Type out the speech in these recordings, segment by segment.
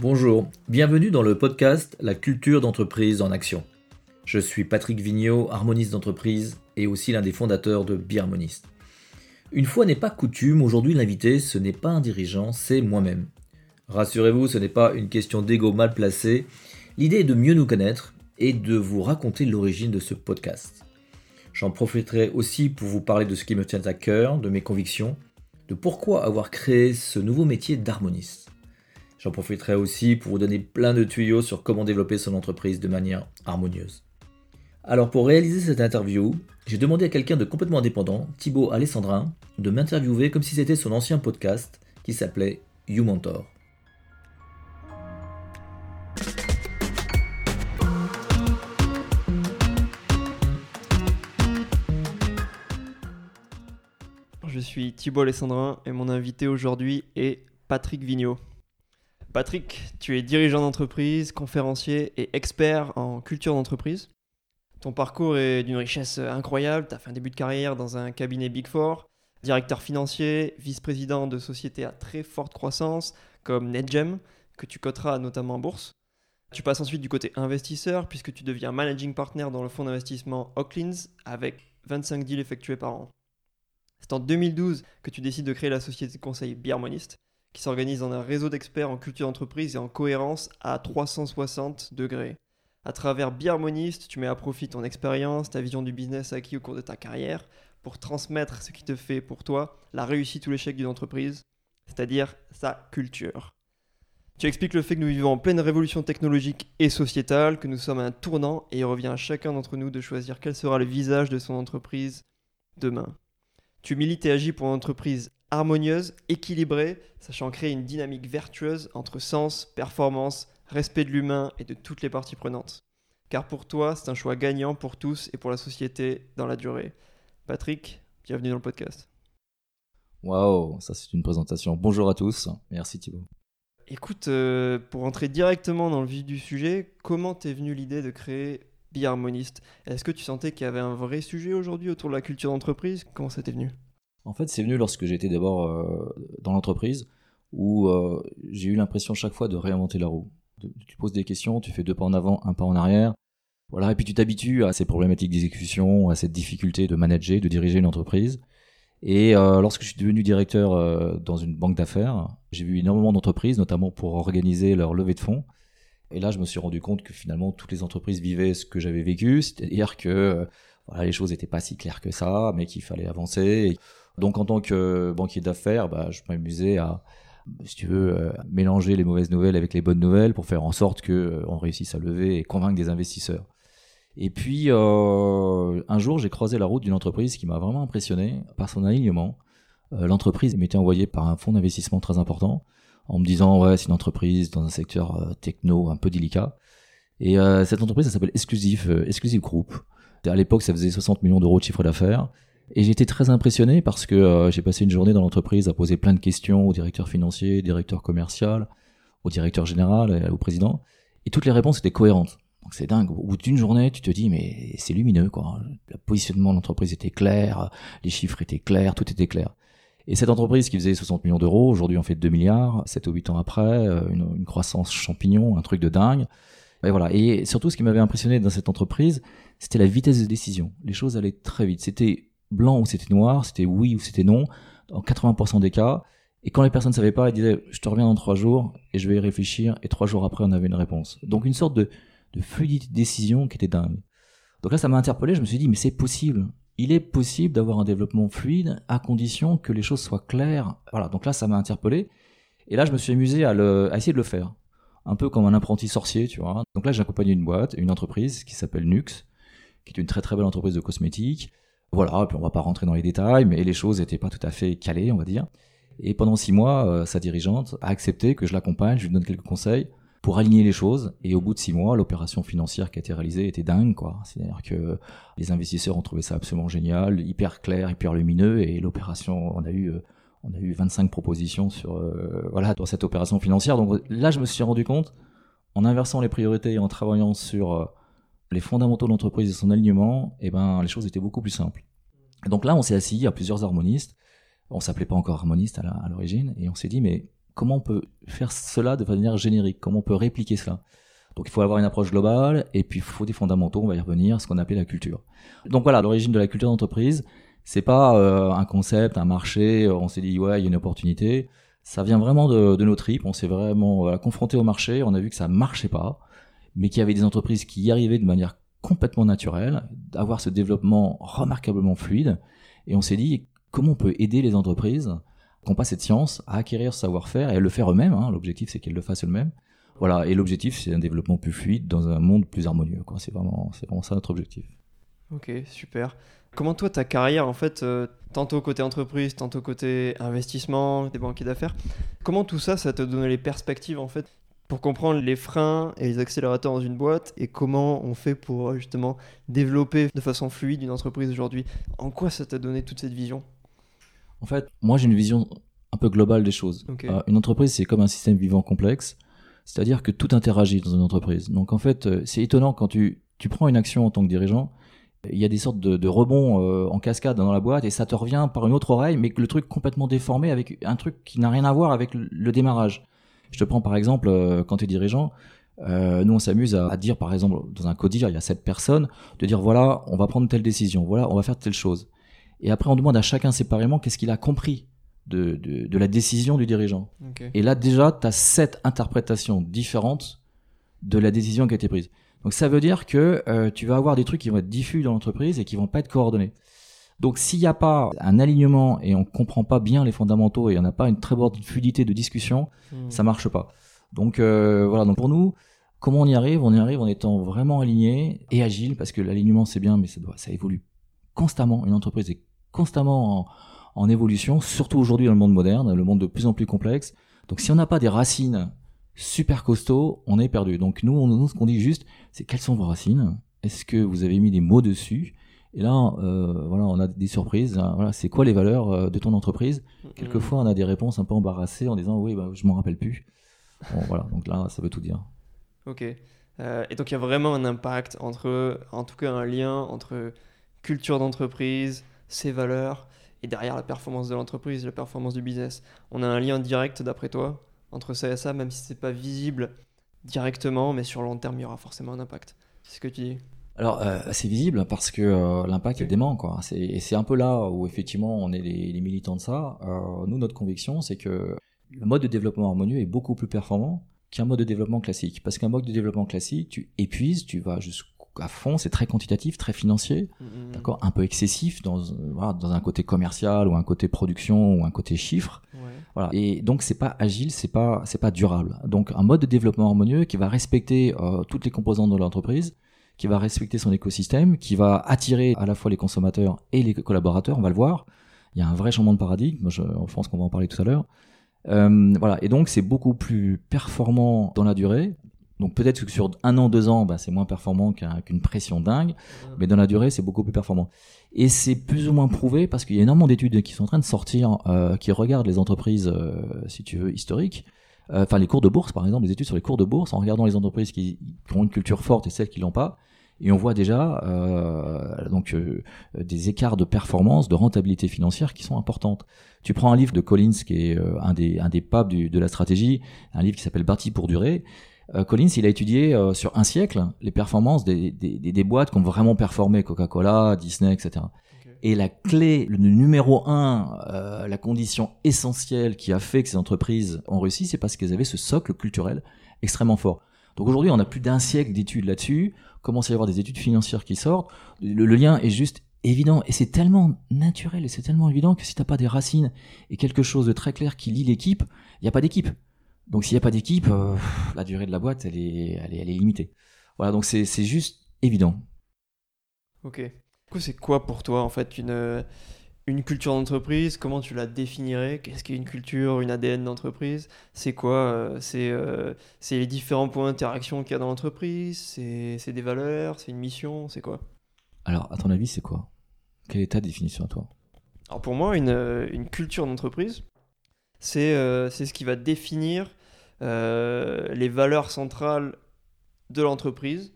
Bonjour, bienvenue dans le podcast La culture d'entreprise en action. Je suis Patrick Vigneault, harmoniste d'entreprise et aussi l'un des fondateurs de Biharmoniste. Une fois n'est pas coutume, aujourd'hui l'invité ce n'est pas un dirigeant, c'est moi-même. Rassurez-vous, ce n'est pas une question d'ego mal placé. L'idée est de mieux nous connaître et de vous raconter l'origine de ce podcast. J'en profiterai aussi pour vous parler de ce qui me tient à cœur, de mes convictions, de pourquoi avoir créé ce nouveau métier d'harmoniste. J'en profiterai aussi pour vous donner plein de tuyaux sur comment développer son entreprise de manière harmonieuse. Alors pour réaliser cette interview, j'ai demandé à quelqu'un de complètement indépendant, Thibaut Alessandrin, de m'interviewer comme si c'était son ancien podcast qui s'appelait You Mentor. Je suis Thibaut Alessandrin et mon invité aujourd'hui est Patrick Vigneault. Patrick, tu es dirigeant d'entreprise, conférencier et expert en culture d'entreprise. Ton parcours est d'une richesse incroyable. Tu as fait un début de carrière dans un cabinet Big Four, directeur financier, vice-président de sociétés à très forte croissance comme NetGem, que tu coteras notamment en bourse. Tu passes ensuite du côté investisseur puisque tu deviens managing partner dans le fonds d'investissement Oaklins avec 25 deals effectués par an. C'est en 2012 que tu décides de créer la société de conseil Biharmoniste, qui s'organise dans un réseau d'experts en culture d'entreprise et en cohérence à 360 degrés. À travers Biharmoniste, tu mets à profit ton expérience, ta vision du business acquis au cours de ta carrière pour transmettre ce qui te fait pour toi la réussite ou l'échec d'une entreprise, c'est-à-dire sa culture. Tu expliques le fait que nous vivons en pleine révolution technologique et sociétale, que nous sommes à un tournant et il revient à chacun d'entre nous de choisir quel sera le visage de son entreprise demain. Tu milites et agis pour une entreprise harmonieuse, équilibrée, sachant créer une dynamique vertueuse entre sens, performance, respect de l'humain et de toutes les parties prenantes. Car pour toi, c'est un choix gagnant pour tous et pour la société dans la durée. Patrick, bienvenue dans le podcast. Waouh, ça c'est une présentation. Bonjour à tous, merci Thibaut. Écoute, euh, pour entrer directement dans le vif du sujet, comment t'es venu l'idée de créer Biharmoniste Est-ce que tu sentais qu'il y avait un vrai sujet aujourd'hui autour de la culture d'entreprise? Comment ça t'est venu? En fait, c'est venu lorsque j'étais d'abord euh, dans l'entreprise où euh, j'ai eu l'impression chaque fois de réinventer la roue tu poses des questions, tu fais deux pas en avant, un pas en arrière. Voilà, et puis tu t'habitues à ces problématiques d'exécution, à cette difficulté de manager, de diriger une entreprise. Et euh, lorsque je suis devenu directeur dans une banque d'affaires, j'ai vu énormément d'entreprises, notamment pour organiser leur levée de fonds. Et là, je me suis rendu compte que finalement, toutes les entreprises vivaient ce que j'avais vécu, c'est-à-dire que euh, les choses n'étaient pas si claires que ça, mais qu'il fallait avancer. donc, en tant que banquier d'affaires, bah, je m'amusais à, si tu veux, euh, mélanger les mauvaises nouvelles avec les bonnes nouvelles pour faire en sorte que euh, réussisse à lever et convaincre des investisseurs. Et puis un jour, j'ai croisé la route d'une entreprise qui m'a vraiment impressionné par son alignement. L'entreprise m'était envoyée par un fonds d'investissement très important en me disant ouais c'est une entreprise dans un secteur techno un peu délicat. Et cette entreprise, ça s'appelle Exclusive, Exclusive Group. À l'époque, ça faisait 60 millions d'euros de chiffre d'affaires. Et été très impressionné parce que euh, j'ai passé une journée dans l'entreprise à poser plein de questions au directeur financier, au directeur commercial, au directeur général, au président. Et toutes les réponses étaient cohérentes. Donc c'est dingue. Au bout d'une journée, tu te dis, mais c'est lumineux, quoi. Le positionnement de l'entreprise était clair, les chiffres étaient clairs, tout était clair. Et cette entreprise qui faisait 60 millions d'euros, aujourd'hui on fait 2 milliards, 7 ou 8 ans après, euh, une, une croissance champignon, un truc de dingue. Et voilà. Et surtout, ce qui m'avait impressionné dans cette entreprise, c'était la vitesse de décision. Les choses allaient très vite. C'était blanc ou c'était noir, c'était oui ou c'était non, dans 80% des cas. Et quand les personnes ne savaient pas, elles disaient je te reviens dans trois jours et je vais y réfléchir. Et trois jours après, on avait une réponse. Donc une sorte de, de fluidité de décision qui était dingue. Donc là, ça m'a interpellé. Je me suis dit mais c'est possible. Il est possible d'avoir un développement fluide à condition que les choses soient claires. Voilà. Donc là, ça m'a interpellé. Et là, je me suis amusé à, essayer de le faire. Un peu comme un apprenti sorcier, tu vois. Donc là, j'ai accompagné une boîte, une entreprise qui s'appelle Nux, qui est une très très belle entreprise de cosmétiques voilà, puis on va pas rentrer dans les détails, mais les choses n'étaient pas tout à fait calées, on va dire. Et pendant six mois, euh, sa dirigeante a accepté que je l'accompagne, je lui donne quelques conseils pour aligner les choses. Et au bout de six mois, l'opération financière qui a été réalisée était dingue, quoi. C'est-à-dire que les investisseurs ont trouvé ça absolument génial, hyper clair, hyper lumineux, et l'opération, on a eu, euh, on a eu 25 propositions sur, euh, voilà, dans cette opération financière. Donc là, je me suis rendu compte, en inversant les priorités et en travaillant sur les fondamentaux de l'entreprise et son alignement, eh ben, les choses étaient beaucoup plus simples. donc là, on s'est assis à plusieurs harmonistes. On s'appelait pas encore harmoniste à l'origine. Et on s'est dit, mais comment on peut faire cela de manière générique, comment on peut répliquer cela. Donc il faut avoir une approche globale et puis il faut des fondamentaux, on va y revenir, ce qu'on appelle la culture. Donc voilà, l'origine de la culture d'entreprise, c'est pas euh, un concept, un marché, on s'est dit ouais, il y a une opportunité. Ça vient vraiment de, nos tripes, on s'est vraiment confronté au marché, on a vu que ça marchait pas, mais qu'il y avait des entreprises qui y arrivaient de manière complètement naturelle, d'avoir ce développement remarquablement fluide, et on s'est dit comment on peut aider les entreprises qui n'ont pas cette science à acquérir ce savoir-faire et à le faire eux-mêmes. Hein. L'objectif, c'est qu'elles le fassent eux-mêmes. Voilà, et l'objectif, c'est un développement plus fluide dans un monde plus harmonieux. C'est vraiment, c'est vraiment ça notre objectif. Ok, super. Comment toi, ta carrière, en fait, euh, tantôt côté entreprise, tantôt côté investissement, des banquiers d'affaires, comment tout ça, ça te donne les perspectives, en fait, pour comprendre les freins et les accélérateurs dans une boîte et comment on fait pour justement développer de façon fluide une entreprise aujourd'hui? En quoi ça t'a donné toute cette vision? En fait, moi j'ai une vision un peu globale des choses. Euh, une entreprise, c'est comme un système vivant complexe, c'est-à-dire que tout interagit dans une entreprise. Donc en fait, euh, c'est étonnant quand tu, tu prends une action en tant que dirigeant, il y a des sortes de, rebonds euh, en cascade dans la boîte et ça te revient par une autre oreille, mais le truc complètement déformé avec un truc qui n'a rien à voir avec le, démarrage. Je te prends par exemple, euh, quand tu es dirigeant, euh, nous on s'amuse à, dire par exemple dans un codir, il y a sept personnes, de dire voilà, on va prendre telle décision, voilà, on va faire telle chose. Et après on demande à chacun séparément qu'est-ce qu'il a compris de, de, la décision du dirigeant. Et là déjà, tu as sept interprétations différentes de la décision qui a été prise. Donc ça veut dire que euh, tu vas avoir des trucs qui vont être diffus dans l'entreprise et qui vont pas être coordonnés. Donc s'il n'y a pas un alignement et on comprend pas bien les fondamentaux et on n'a pas une très bonne fluidité de discussion, hmm. ça marche pas. Donc euh, voilà. Donc pour nous, comment on y arrive? On y arrive en étant vraiment aligné et agile parce que l'alignement c'est bien, mais ça, doit, ça évolue constamment. Une entreprise est constamment en, en évolution, surtout aujourd'hui dans le monde moderne, le monde de plus en plus complexe. Donc si on n'a pas des racines super costaud, on est perdu. Donc nous, on, ce qu'on dit juste, c'est quelles sont vos racines? Est-ce que vous avez mis des mots dessus? Et là, euh, voilà, on a des surprises. Hein. Voilà, c'est quoi les valeurs euh, de ton entreprise? Quelquefois, on a des réponses un peu embarrassées en disant oui, bah, je m'en rappelle plus. voilà, donc là, ça veut tout dire. Ok. Euh, et donc il y a vraiment un impact entre, en tout cas un lien entre culture d'entreprise, ses valeurs, et derrière la performance de l'entreprise, la performance du business. On a un lien direct d'après toi entre ça et ça, même si c'est pas visible directement, mais sur le long terme, il y aura forcément un impact. C'est ce que tu dis. Alors, euh, c'est visible parce que euh, l'impact est dément, quoi. Et c'est un peu là où effectivement on est les, militants de ça. Euh, nous, notre conviction, c'est que le mode de développement harmonieux est beaucoup plus performant qu'un mode de développement classique. Parce qu'un mode de développement classique, tu épuises, tu vas jusqu'au à fond, c'est très quantitatif, très financier, mm-hmm. d'accord, un peu excessif dans, dans un côté commercial ou un côté production ou un côté chiffre. Voilà. Et donc c'est pas agile, c'est pas c'est pas durable. Donc un mode de développement harmonieux qui va respecter euh, toutes les composantes de l'entreprise, qui va respecter son écosystème, qui va attirer à la fois les consommateurs et les collaborateurs. On va le voir. Il y a un vrai changement de paradigme. Je, je pense qu'on va en parler tout à l'heure. Euh, voilà. Et donc c'est beaucoup plus performant dans la durée. Donc peut-être que sur un an, deux ans, bah, c'est moins performant qu'une pression dingue, mais dans la durée, c'est beaucoup plus performant. Et c'est plus ou moins prouvé parce qu'il y a énormément d'études qui sont en train de sortir, euh, qui regardent les entreprises, euh, si tu veux, historiques. Euh, enfin, les cours de bourse, par exemple, des études sur les cours de bourse, en regardant les entreprises qui, ont une culture forte et celles qui l'ont pas. Et on voit déjà donc des écarts de performance, de rentabilité financière qui sont importantes. Tu prends un livre de Collins qui est un des un des papes de la stratégie, un livre qui s'appelle Bâti pour durer, euh, Collins, il a étudié euh, sur un siècle les performances des, des, des, boîtes qui ont vraiment performé, Coca-Cola, Disney, etc. Et la clé, le numéro un, euh, la condition essentielle qui a fait que ces entreprises ont réussi, c'est parce qu'elles avaient ce socle culturel extrêmement fort. Donc aujourd'hui, on a plus d'un siècle d'études là-dessus, commence à y avoir des études financières qui sortent, le, le lien est juste évident et c'est tellement naturel et c'est tellement évident que si t'as pas des racines et quelque chose de très clair qui lie l'équipe, il n'y a pas d'équipe. Donc s'il n'y a pas d'équipe, euh, la durée de la boîte, elle est, elle est, elle est limitée. Voilà, donc c'est juste évident. Ok. Du coup, c'est quoi pour toi en fait une, une culture d'entreprise? Comment tu la définirais? Qu'est-ce qu'est une culture, une ADN d'entreprise? C'est quoi euh, euh, C'est les différents points d'interaction qu'il y a dans l'entreprise? C'est des valeurs? C'est une mission? C'est quoi? Alors, à ton avis, c'est quoi? Quelle est ta définition à toi? Alors pour moi, une, une culture d'entreprise, c'est ce qui va définir euh, les valeurs centrales de l'entreprise,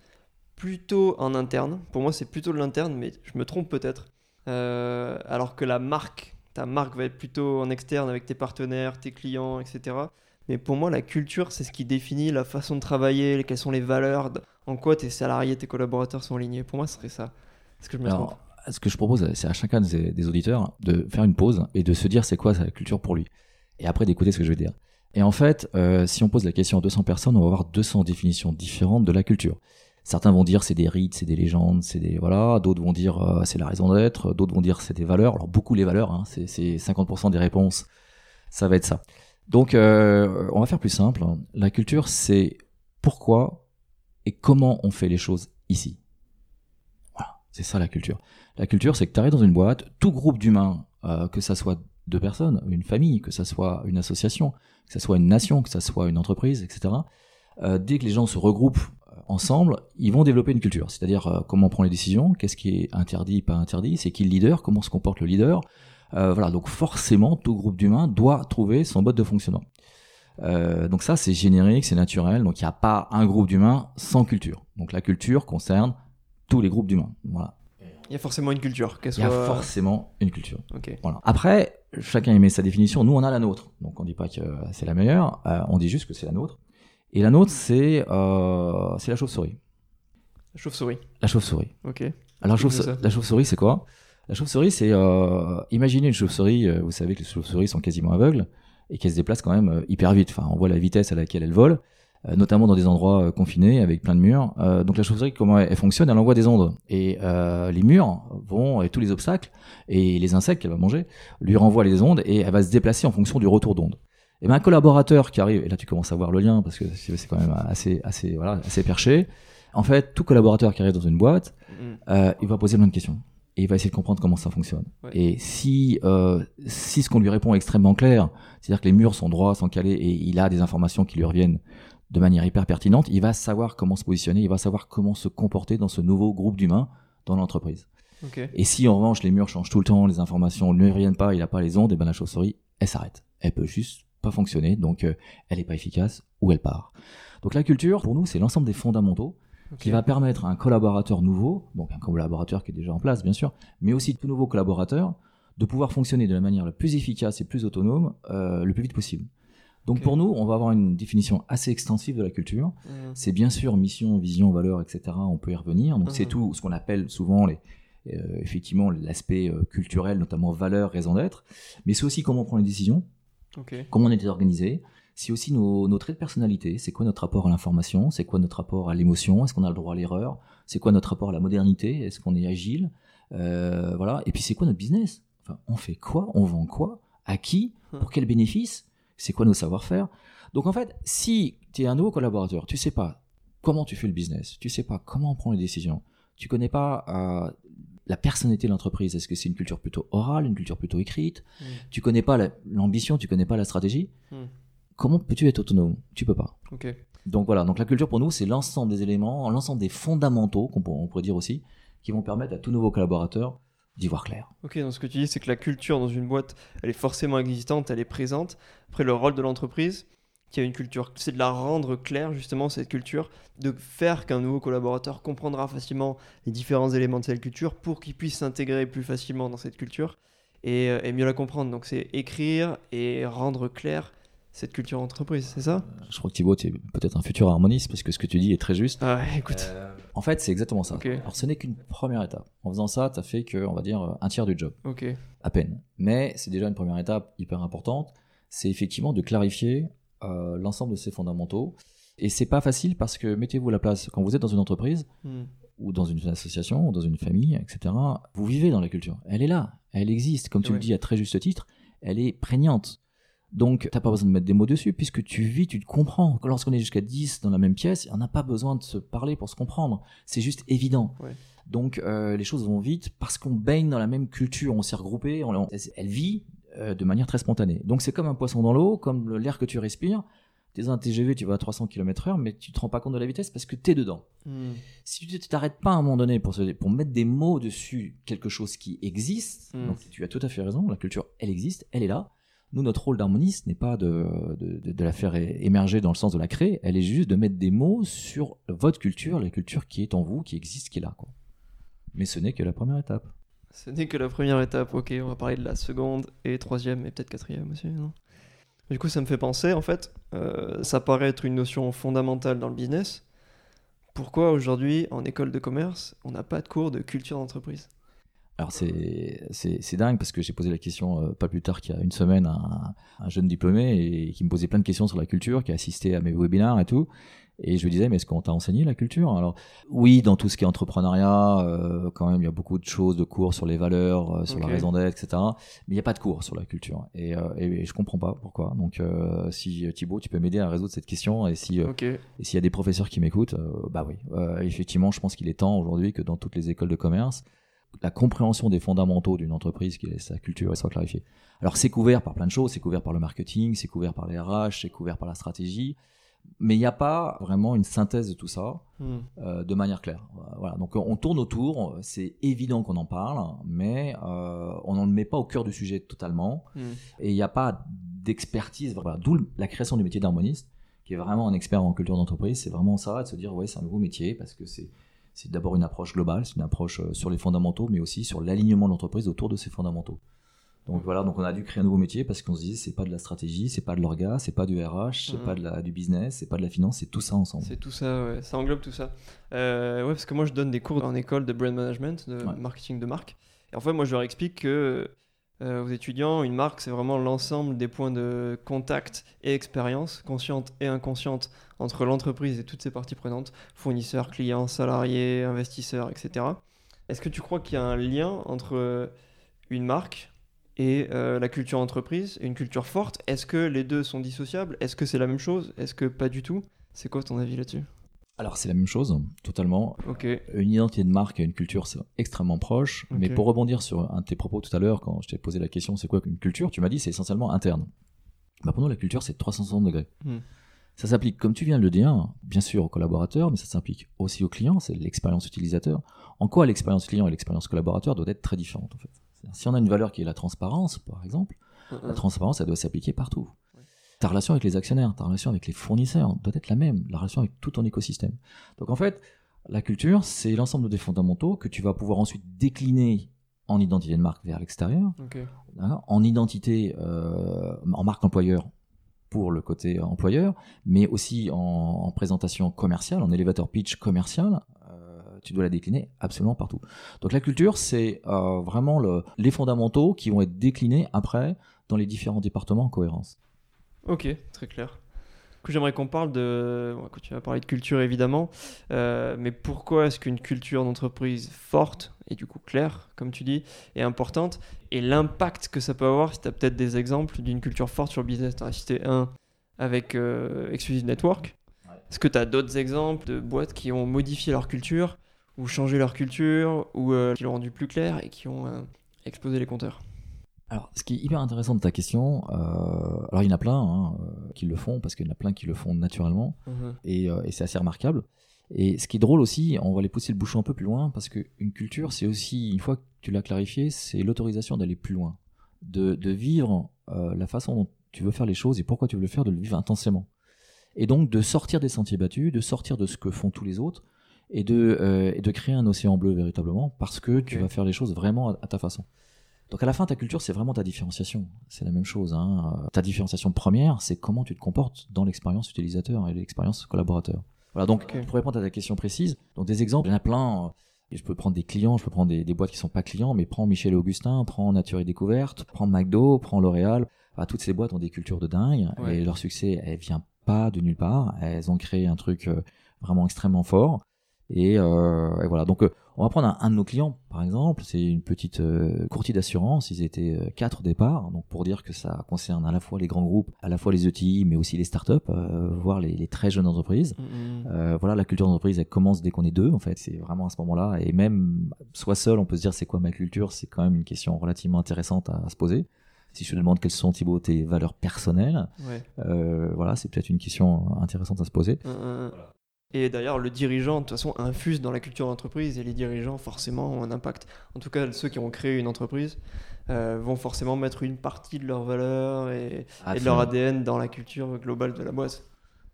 plutôt en interne. Pour moi, c'est plutôt de l'interne, mais je me trompe peut-être. Euh, alors que la marque, ta marque va être plutôt en externe avec tes partenaires, tes clients, etc. Mais pour moi, la culture, c'est ce qui définit la façon de travailler, quelles sont les valeurs, en quoi tes salariés, tes collaborateurs sont alignés. Pour moi, ce serait ça. Est-ce que je me trompe? ce que je propose, c'est à chacun des, des auditeurs de faire une pause et de se dire c'est quoi sa culture pour lui. Et après d'écouter ce que je vais dire. Et en fait, euh, si on pose la question à 200 personnes, on va avoir 200 définitions différentes de la culture. Certains vont dire c'est des rites, c'est des légendes, c'est des voilà. D'autres vont dire euh, c'est la raison d'être. D'autres vont dire c'est des valeurs. Alors beaucoup les valeurs, hein, c'est c'est 50% des réponses. Ça va être ça. Donc euh, on va faire plus simple. La culture, c'est pourquoi et comment on fait les choses ici. Voilà, c'est ça la culture. La culture, c'est que tu arrives dans une boîte, tout groupe d'humains, euh, que ça soit deux personnes, une famille, que ça soit une association, que ça soit une nation, que ça soit une entreprise, etc. euh, dès que les gens se regroupent euh, ensemble, ils vont développer une culture. C'est-à-dire euh, comment on prend les décisions, qu'est-ce qui est interdit, pas interdit, c'est qui le leader, comment se comporte le leader. Euh, voilà, donc forcément, tout groupe d'humains doit trouver son mode de fonctionnement. Donc ça, c'est générique, c'est naturel. Donc il n'y a pas un groupe d'humains sans culture. Donc la culture concerne tous les groupes d'humains. Voilà. Il y a forcément une culture, Il y a soit. forcément une culture. Ok. Voilà. Après, chacun émet sa définition. Nous, on a la nôtre. Donc, on dit pas que c'est la meilleure. euh, on dit juste que c'est la nôtre. Et la nôtre, c'est euh, la chauve-souris. La Chauve-souris. La chauve-souris. Ok. Alors, chauve- la chauve-souris, c'est quoi? La chauve-souris, c'est euh, imaginez une chauve-souris. euh, vous savez que les chauves-souris sont quasiment aveugles et qu'elles se déplacent quand même hyper vite. Enfin, on voit la vitesse à laquelle elles volent, notamment dans des endroits euh, confinés avec plein de murs. Euh, donc, la chauve-souris, comment elle, elle fonctionne? Elle envoie des ondes et euh, les murs vont et tous les obstacles et les insectes qu'elle va manger lui renvoient les ondes et elle va se déplacer en fonction du retour d'onde. Et ben un collaborateur qui arrive, et là tu commences à voir le lien parce que c'est quand même assez, assez, voilà, assez perché. En fait, tout collaborateur qui arrive dans une boîte, Mm. euh, il va poser plein de questions et il va essayer de comprendre comment ça fonctionne. Ouais. Et si euh, si ce qu'on lui répond est extrêmement clair, c'est-à-dire que les murs sont droits, sont calés et il a des informations qui lui reviennent de manière hyper pertinente, il va savoir comment se positionner, il va savoir comment se comporter dans ce nouveau groupe d'humains dans l'entreprise. Et si en revanche les murs changent tout le temps, les informations ne lui reviennent pas, il n'a pas les ondes, et ben la chauve-souris, elle s'arrête. Elle peut juste pas fonctionner, donc euh, elle n'est pas efficace ou elle part. Donc la culture, pour nous, c'est l'ensemble des fondamentaux qui va permettre à un collaborateur nouveau, donc un collaborateur qui est déjà en place bien sûr, mais aussi tout nouveau collaborateur, de pouvoir fonctionner de la manière la plus efficace et plus autonome euh, le plus vite possible. Donc pour nous, on va avoir une définition assez extensive de la culture. Mm. C'est bien sûr mission, vision, valeur, etc. On peut y revenir. Donc c'est Mhm. tout ce qu'on appelle souvent les, euh, effectivement l'aspect euh, culturel, notamment valeur, raison d'être. Mais c'est aussi comment on prend les décisions, comment on est organisé. C'est aussi nos, nos traits de personnalité. C'est quoi notre rapport à l'information? C'est quoi notre rapport à l'émotion? Est-ce qu'on a le droit à l'erreur? C'est quoi notre rapport à la modernité? Est-ce qu'on est agile? Euh, Voilà. Et puis c'est quoi notre business? Enfin, on fait quoi? On vend quoi? À qui? Pour quel bénéfice? C'est quoi nos savoir-faire? Donc en fait, si tu es un nouveau collaborateur, tu sais pas comment tu fais le business, tu sais pas comment on prend les décisions, tu connais pas euh, la personnalité de l'entreprise, est-ce que c'est une culture plutôt orale, une culture plutôt écrite, Mm. tu connais pas la- l'ambition, tu connais pas la stratégie, Mm. comment peux-tu être autonome? Tu peux pas. Ok. Donc voilà, donc la culture pour nous, c'est l'ensemble des éléments, l'ensemble des fondamentaux, qu'on pour- on pourrait dire aussi, qui vont permettre à tout nouveau collaborateur d'y voir clair. Ok, donc ce que tu dis, c'est que la culture dans une boîte, elle est forcément existante, elle est présente. Après, le rôle de l'entreprise, qui a une culture, c'est de la rendre claire, justement, cette culture, de faire qu'un nouveau collaborateur comprendra facilement les différents éléments de cette culture pour qu'il puisse s'intégrer plus facilement dans cette culture et, euh, mieux la comprendre. Donc, c'est écrire et rendre clair cette culture entreprise, c'est ça? Je crois que Thibaut, tu es peut-être un futur harmoniste, parce que ce que tu dis est très juste. Ah, ouais, écoute. En fait, c'est exactement ça. Alors ce n'est qu'une première étape. En faisant ça, tu as fait que, on va dire, un tiers du job. Ok. à peine. Mais c'est déjà une première étape hyper importante. C'est effectivement de clarifier euh, l'ensemble de ces fondamentaux. Et c'est pas facile parce que mettez-vous à la place quand vous êtes dans une entreprise Hmm. ou dans une association ou dans une famille, etc. Vous vivez dans la culture. Elle est là, elle existe. Comme tu Ouais. le dis à très juste titre, elle est prégnante. Donc, t'as pas besoin de mettre des mots dessus puisque tu vis, tu te comprends. Lorsqu'on est jusqu'à 10 dans la même pièce, on n'a pas besoin de se parler pour se comprendre. C'est juste évident. Ouais. Donc, euh, les choses vont vite parce qu'on baigne dans la même culture, on s'est regroupé, on- on- elle vit euh, de manière très spontanée. Donc, c'est comme un poisson dans l'eau, comme l'air que tu respires. T'es dans un TGV, tu vas à 300 km/h, mais tu te rends pas compte de la vitesse parce que t'es dedans. Hmm. Si tu t'arrêtes pas à un moment donné pour, se- pour mettre des mots dessus quelque chose qui existe, Mm. donc tu as tout à fait raison, la culture, elle existe, elle est là. Nous, notre rôle d'harmoniste n'est pas de, la faire émerger dans le sens de la créer, elle est juste de mettre des mots sur votre culture, la culture qui est en vous, qui existe, qui est là. Mais ce n'est que la première étape. Ce n'est que la première étape, ok, on va parler de la seconde et troisième et peut-être quatrième aussi, non? Du coup, ça me fait penser, en fait, euh, ça paraît être une notion fondamentale dans le business. Pourquoi aujourd'hui, en école de commerce, on n'a pas de cours de culture d'entreprise? Alors c'est, c'est, c'est dingue parce que j'ai posé la question euh, pas plus tard qu'il y a une semaine à un, un, jeune diplômé et qui me posait plein de questions sur la culture, qui a assisté à mes webinaires et tout. Et je lui disais, mais est-ce qu'on t'a enseigné la culture? Alors oui, dans tout ce qui est entrepreneuriat, euh, quand même, il y a beaucoup de choses, de cours sur les valeurs, euh, sur la raison d'être, etc. Mais il n'y a pas de cours sur la culture. Et, euh, et, et je comprends pas pourquoi. Donc euh, si Thibaut, tu peux m'aider à résoudre cette question, et si okay. et s'il y a des professeurs qui m'écoutent, bah oui, effectivement, je pense qu'il est temps aujourd'hui que dans toutes les écoles de commerce, la compréhension des fondamentaux d'une entreprise qui est sa culture soit clarifiée. Alors c'est couvert par plein de choses, c'est couvert par le marketing, c'est couvert par les RH, c'est couvert par la stratégie, mais il n'y a pas vraiment une synthèse de tout ça mm. euh, de manière claire. Voilà, donc on tourne autour, c'est évident qu'on en parle, mais euh, on n'en met pas au cœur du sujet totalement, mm. et il n'y a pas d'expertise, voilà, d'où la création du métier d'harmoniste, qui est vraiment un expert en culture d'entreprise, c'est vraiment ça, de se dire ouais c'est un nouveau métier, parce que c'est c'est d'abord une approche globale, c'est une approche euh, sur les fondamentaux, mais aussi sur l'alignement de l'entreprise autour de ces fondamentaux. Donc voilà, donc on a dû créer un nouveau métier parce qu'on se disait c'est pas de la stratégie, c'est pas de l'orga, c'est pas du RH, c'est Mhm. pas de la, du business, c'est pas de la finance, c'est tout ça ensemble. C'est tout ça, ouais. ça englobe tout ça. Euh, ouais, parce que moi je donne des cours en école de brand management, de Ouais. marketing de marque. Et en fait, moi je leur explique que aux étudiants, une marque c'est vraiment l'ensemble des points de contact et expérience, consciente et inconsciente, entre l'entreprise et toutes ses parties prenantes, fournisseurs, clients, salariés, investisseurs, etc. Est-ce que tu crois qu'il y a un lien entre euh, une marque et euh, la culture entreprise, une culture forte? Est-ce que les deux sont dissociables? Est-ce que c'est la même chose? Est-ce que pas du tout? C'est quoi ton avis là-dessus? Alors c'est la même chose, totalement. Une identité de marque et une culture, c'est extrêmement proche. Mais pour rebondir sur un de tes propos tout à l'heure, quand je t'ai posé la question, c'est quoi une culture Tu m'as dit c'est essentiellement interne. Bah pour nous, la culture, c'est 360 degrés. Hmm. Ça s'applique, comme tu viens de le dire, bien sûr aux collaborateurs, mais ça s'applique aussi aux clients, c'est l'expérience utilisateur. En quoi l'expérience client et l'expérience collaborateur doivent être très différentes, en fait? Si on a une valeur qui est la transparence, par exemple, Mm, la mm. transparence, elle doit s'appliquer partout. Ta relation avec les actionnaires, ta relation avec les fournisseurs doit être la même, la relation avec tout ton écosystème. Donc en fait, la culture, c'est l'ensemble des fondamentaux que tu vas pouvoir ensuite décliner en identité de marque vers l'extérieur. D'accord en identité, euh, en marque employeur pour le côté employeur, mais aussi en, en présentation commerciale, en elevator pitch commercial, euh, tu dois la décliner absolument partout. Donc la culture, c'est euh, vraiment le- les fondamentaux qui vont être déclinés après dans les différents départements en cohérence. Ok, très clair. Du coup, J'aimerais qu'on parle de. tu vas parler de culture évidemment, euh, mais pourquoi est-ce qu'une culture d'entreprise forte et du coup claire, comme tu dis, est importante et l'impact que ça peut avoir si tu as peut-être des exemples d'une culture forte sur le business. Tu as cité un avec euh, Exclusive Network? Ouais. Est-ce que tu as d'autres exemples de boîtes qui ont modifié leur culture ou changé leur culture ou euh, qui l'ont rendu plus clair et qui ont explosé les compteurs? Alors, ce qui est hyper intéressant de ta question, euh, alors il y en a plein hein, euh, qui le font, parce qu'il y en a plein qui le font naturellement, Mhm. et, euh, et c'est assez remarquable. Et ce qui est drôle aussi, on va aller pousser le bouchon un peu plus loin, parce qu'une culture, c'est aussi, une fois que tu l'as clarifié, c'est l'autorisation d'aller plus loin, de, de vivre euh, la façon dont tu veux faire les choses et pourquoi tu veux le faire, de le vivre intensément. Et donc de sortir des sentiers battus, de sortir de ce que font tous les autres, et de, et de créer un océan bleu véritablement, parce que tu vas faire les choses vraiment à, à ta façon. Donc à la fin, ta culture, c'est vraiment ta différenciation. C'est la même chose. Hein. Ta différenciation première, c'est comment tu te comportes dans l'expérience utilisateur et l'expérience collaborateur. Voilà, donc pour répondre à ta question précise, donc des exemples, il y en a plein. euh, Et je peux prendre des clients, je peux prendre des, des boîtes qui sont pas clients, mais prends Michel et Augustin, prends Nature et Découverte, prends McDo, prends L'Oréal. Toutes ces boîtes ont des cultures de dingue Ouais. et leur succès, elle vient pas de nulle part. Elles ont créé un truc euh, vraiment extrêmement fort. Et, euh, et voilà. Donc, on va prendre un, un de nos clients, par exemple. C'est une petite euh, courtier d'assurance. Ils étaient euh, quatre au départ. Donc, pour dire que ça concerne à la fois les grands groupes, à la fois les ETI, mais aussi les startups, euh, voire les, les très jeunes entreprises. Mhm. Euh, voilà, la culture d'entreprise, elle commence dès qu'on est deux, en fait. C'est vraiment à ce moment-là. Et même, soit seul, on peut se dire c'est quoi ma culture C'est quand même une question relativement intéressante à, à se poser. Si je te demande quelles sont, Thibaut, tes valeurs personnelles, Ouais. euh, voilà, c'est peut-être une question intéressante à se poser. Un, un. Et d'ailleurs, le dirigeant, de toute façon, infuse dans la culture d'entreprise et les dirigeants, forcément, ont un impact. En tout cas, ceux qui ont créé une entreprise euh, vont forcément mettre une partie de leurs valeurs et, et de leur. ADN dans la culture globale de la boîte.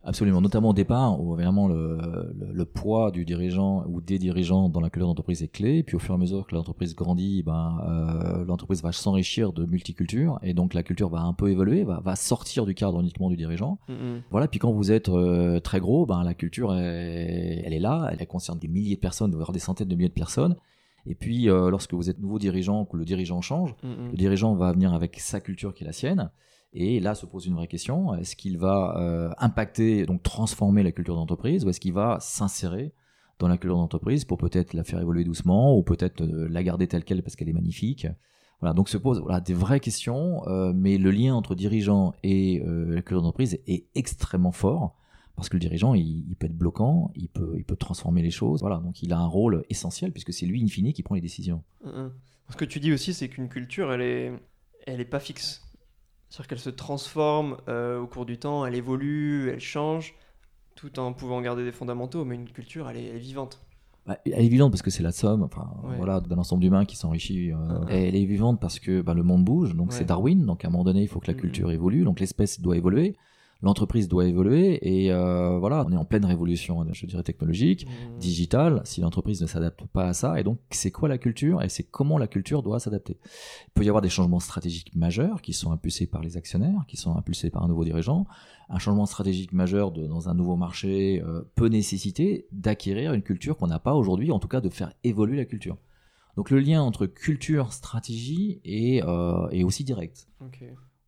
Absolument, notamment au départ, où vraiment le, le, le poids du dirigeant ou des dirigeants dans la culture d'entreprise est clé. Et puis au fur et à mesure que l'entreprise grandit, ben, euh, l'entreprise va s'enrichir de multiculture et donc la culture va un peu évoluer, va, va sortir du cadre uniquement du dirigeant. Mhm. Voilà, puis quand vous êtes euh, très gros, ben, la culture, est- elle est là, elle concerne des milliers de personnes, voire des centaines de milliers de personnes. Et puis euh, lorsque vous êtes nouveau dirigeant, que le dirigeant change, Mhm. le dirigeant va venir avec sa culture qui est la sienne. Et là se pose une vraie question est-ce qu'il va euh, impacter, donc transformer la culture d'entreprise, ou est-ce qu'il va s'insérer dans la culture d'entreprise pour peut-être la faire évoluer doucement, ou peut-être euh, la garder telle qu'elle parce qu'elle est magnifique? Voilà, donc se posent voilà, des vraies questions, euh, mais le lien entre dirigeant et euh, la culture d'entreprise est extrêmement fort. Parce que le dirigeant, il, peut être bloquant, il peut, il peut transformer les choses. Voilà, donc il a un rôle essentiel puisque c'est lui, in fine, qui prend les décisions. Mhm. Ce que tu dis aussi, c'est qu'une culture, elle est, elle est pas fixe. C'est-à-dire qu'elle se transforme euh, au cours du temps, elle évolue, elle change, tout en pouvant garder des fondamentaux. Mais une culture, elle est, elle est vivante. Bah, elle est vivante parce que c'est la somme, enfin Ouais. voilà, d'un ensemble d'humains qui s'enrichit. euh, et elle est vivante parce que bah, le monde bouge, donc Ouais. c'est Darwin. Donc à un moment donné, il faut que la culture évolue, donc l'espèce doit évoluer, l'entreprise doit évoluer, et euh, voilà, on est en pleine révolution, je dirais technologique, Mhm. digitale. Si l'entreprise ne s'adapte pas à ça, et donc c'est quoi la culture et c'est comment la culture doit s'adapter? Il peut y avoir des changements stratégiques majeurs qui sont impulsés par les actionnaires, qui sont impulsés par un nouveau dirigeant. Un changement stratégique majeur de- dans un nouveau marché euh, peut nécessiter d'acquérir une culture qu'on n'a pas aujourd'hui, en tout cas de faire évoluer la culture. Donc le lien entre culture, stratégie est, euh, est aussi direct.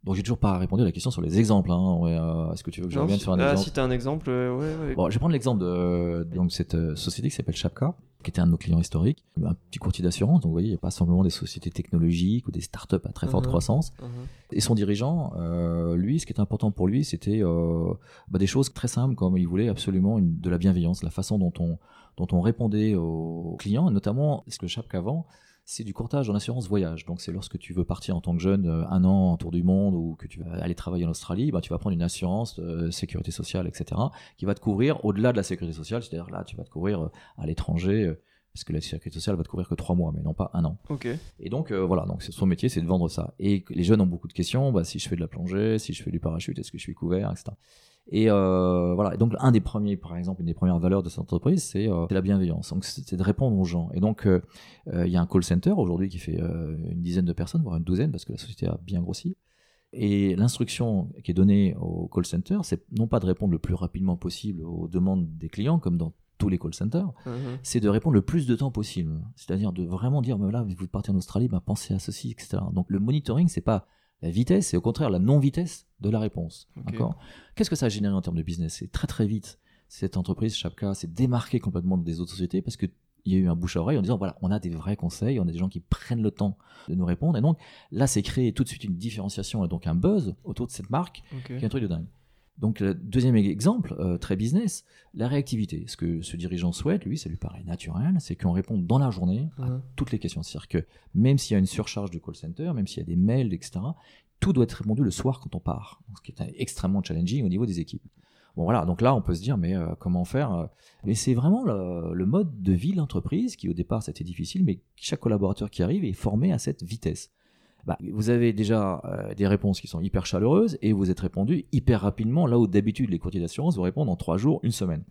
Donc j'ai toujours pas répondu à la question sur les exemples. Hein. Ouais, euh, Est-ce que tu veux que je revienne si- sur un ah, exemple si t'as un exemple, euh, ouais, ouais. Bon, je vais prendre l'exemple de donc, cette euh, société qui s'appelle Chapka, qui était un de nos clients historiques, un petit courtier d'assurance. Donc, vous voyez, il n'y a pas simplement des sociétés technologiques ou des startups à très forte Mhm. croissance. Mhm. Et son dirigeant, euh, lui, ce qui était important pour lui, c'était bah, des choses très simples, comme il voulait absolument une, de la bienveillance, la façon dont on, dont on répondait aux clients, notamment ce que Chapka vend, c'est du courtage en assurance voyage. Donc c'est lorsque tu veux partir en tant que jeune euh, un an en tour du monde ou que tu vas aller travailler en Australie, bah, tu vas prendre une assurance euh, sécurité sociale, etc., qui va te couvrir au-delà de la sécurité sociale. C'est-à-dire là, tu vas te couvrir euh, à l'étranger, parce que la sécurité sociale va te couvrir que trois mois, mais non pas un an. Ok. Et donc euh, voilà, donc son métier, c'est de vendre ça. Et les jeunes ont beaucoup de questions. Bah, si je fais de la plongée, si je fais du parachute, est-ce que je suis couvert, etc. Et euh, voilà. Et donc un des premiers, par exemple, une des premières valeurs de cette entreprise, c'est euh, la bienveillance. Donc c'est de répondre aux gens. Et donc euh, il y a un call center aujourd'hui qui fait une dizaine de personnes, voire une douzaine, parce que la société a bien grossi. Et l'instruction qui est donnée au call center, c'est non pas de répondre le plus rapidement possible aux demandes des clients, comme dans tous les call centers, Mhm. c'est de répondre le plus de temps possible. C'est-à-dire de vraiment dire, bah là, vous partez en Australie, bah, pensez à ceci, etc. Donc le monitoring, c'est pas la vitesse, c'est au contraire la non-vitesse de la réponse. D'accord? Qu'est-ce que ça a généré en termes de business? C'est très très vite. Cette entreprise, Chapka, s'est démarquée complètement des autres sociétés parce que il y a eu un bouche à oreille en disant voilà, on a des vrais conseils, on a des gens qui prennent le temps de nous répondre. Et donc là, c'est créé tout de suite une différenciation et donc un buzz autour de cette marque qui est un truc de dingue. Donc, le deuxième exemple, euh, très business, la réactivité. Ce que ce dirigeant souhaite, lui, ça lui paraît naturel, c'est qu'on réponde dans la journée à Mhm. toutes les questions. C'est-à-dire que même s'il y a une surcharge du call center, même s'il y a des mails, etc., tout doit être répondu le soir quand on part. Ce qui est extrêmement challenging au niveau des équipes. Bon, voilà, donc là, on peut se dire, mais euh, comment faire euh? Et c'est vraiment le, le mode de vie de l'entreprise qui, au départ, c'était difficile, mais chaque collaborateur qui arrive est formé à cette vitesse. Bah, vous avez déjà euh, des réponses qui sont hyper chaleureuses et vous êtes répondu hyper rapidement, là où d'habitude les courtiers d'assurance vous répondent en trois jours, une semaine.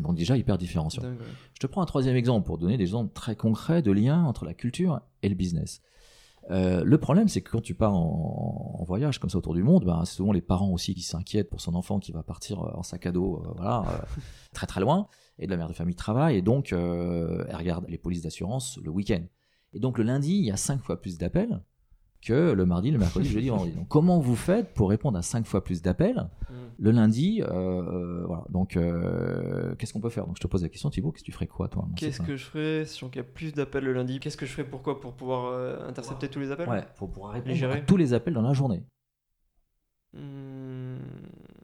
Donc déjà hyper différenciant. Dingue, ouais. Je te prends un troisième exemple pour donner des exemples très concrets de liens entre la culture et le business. Euh, le problème, c'est que quand tu pars en, en voyage comme ça autour du monde, ben, c'est souvent les parents aussi qui s'inquiètent pour son enfant qui va partir euh, en sac à dos, euh, voilà, très très loin, et de la mère de famille travaille, et donc elle regarde les polices d'assurance le week-end. Et donc le lundi, il y a cinq fois plus d'appels que le mardi, le mercredi, le jeudi, le vendredi. Donc comment vous faites pour répondre à cinq fois plus d'appels Mhm. le lundi, euh, euh, voilà. Donc, euh, qu'est-ce qu'on peut faire? Donc, je te pose la question, Thibaut, qu'est-ce que tu ferais quoi, toi? Qu'est-ce que je ferais si y a plus d'appels le lundi? Qu'est-ce que je ferais Pourquoi? Pour pouvoir euh, intercepter tous les appels? Ouais, pour pouvoir répondre Les à tous les appels dans la journée. Hmm,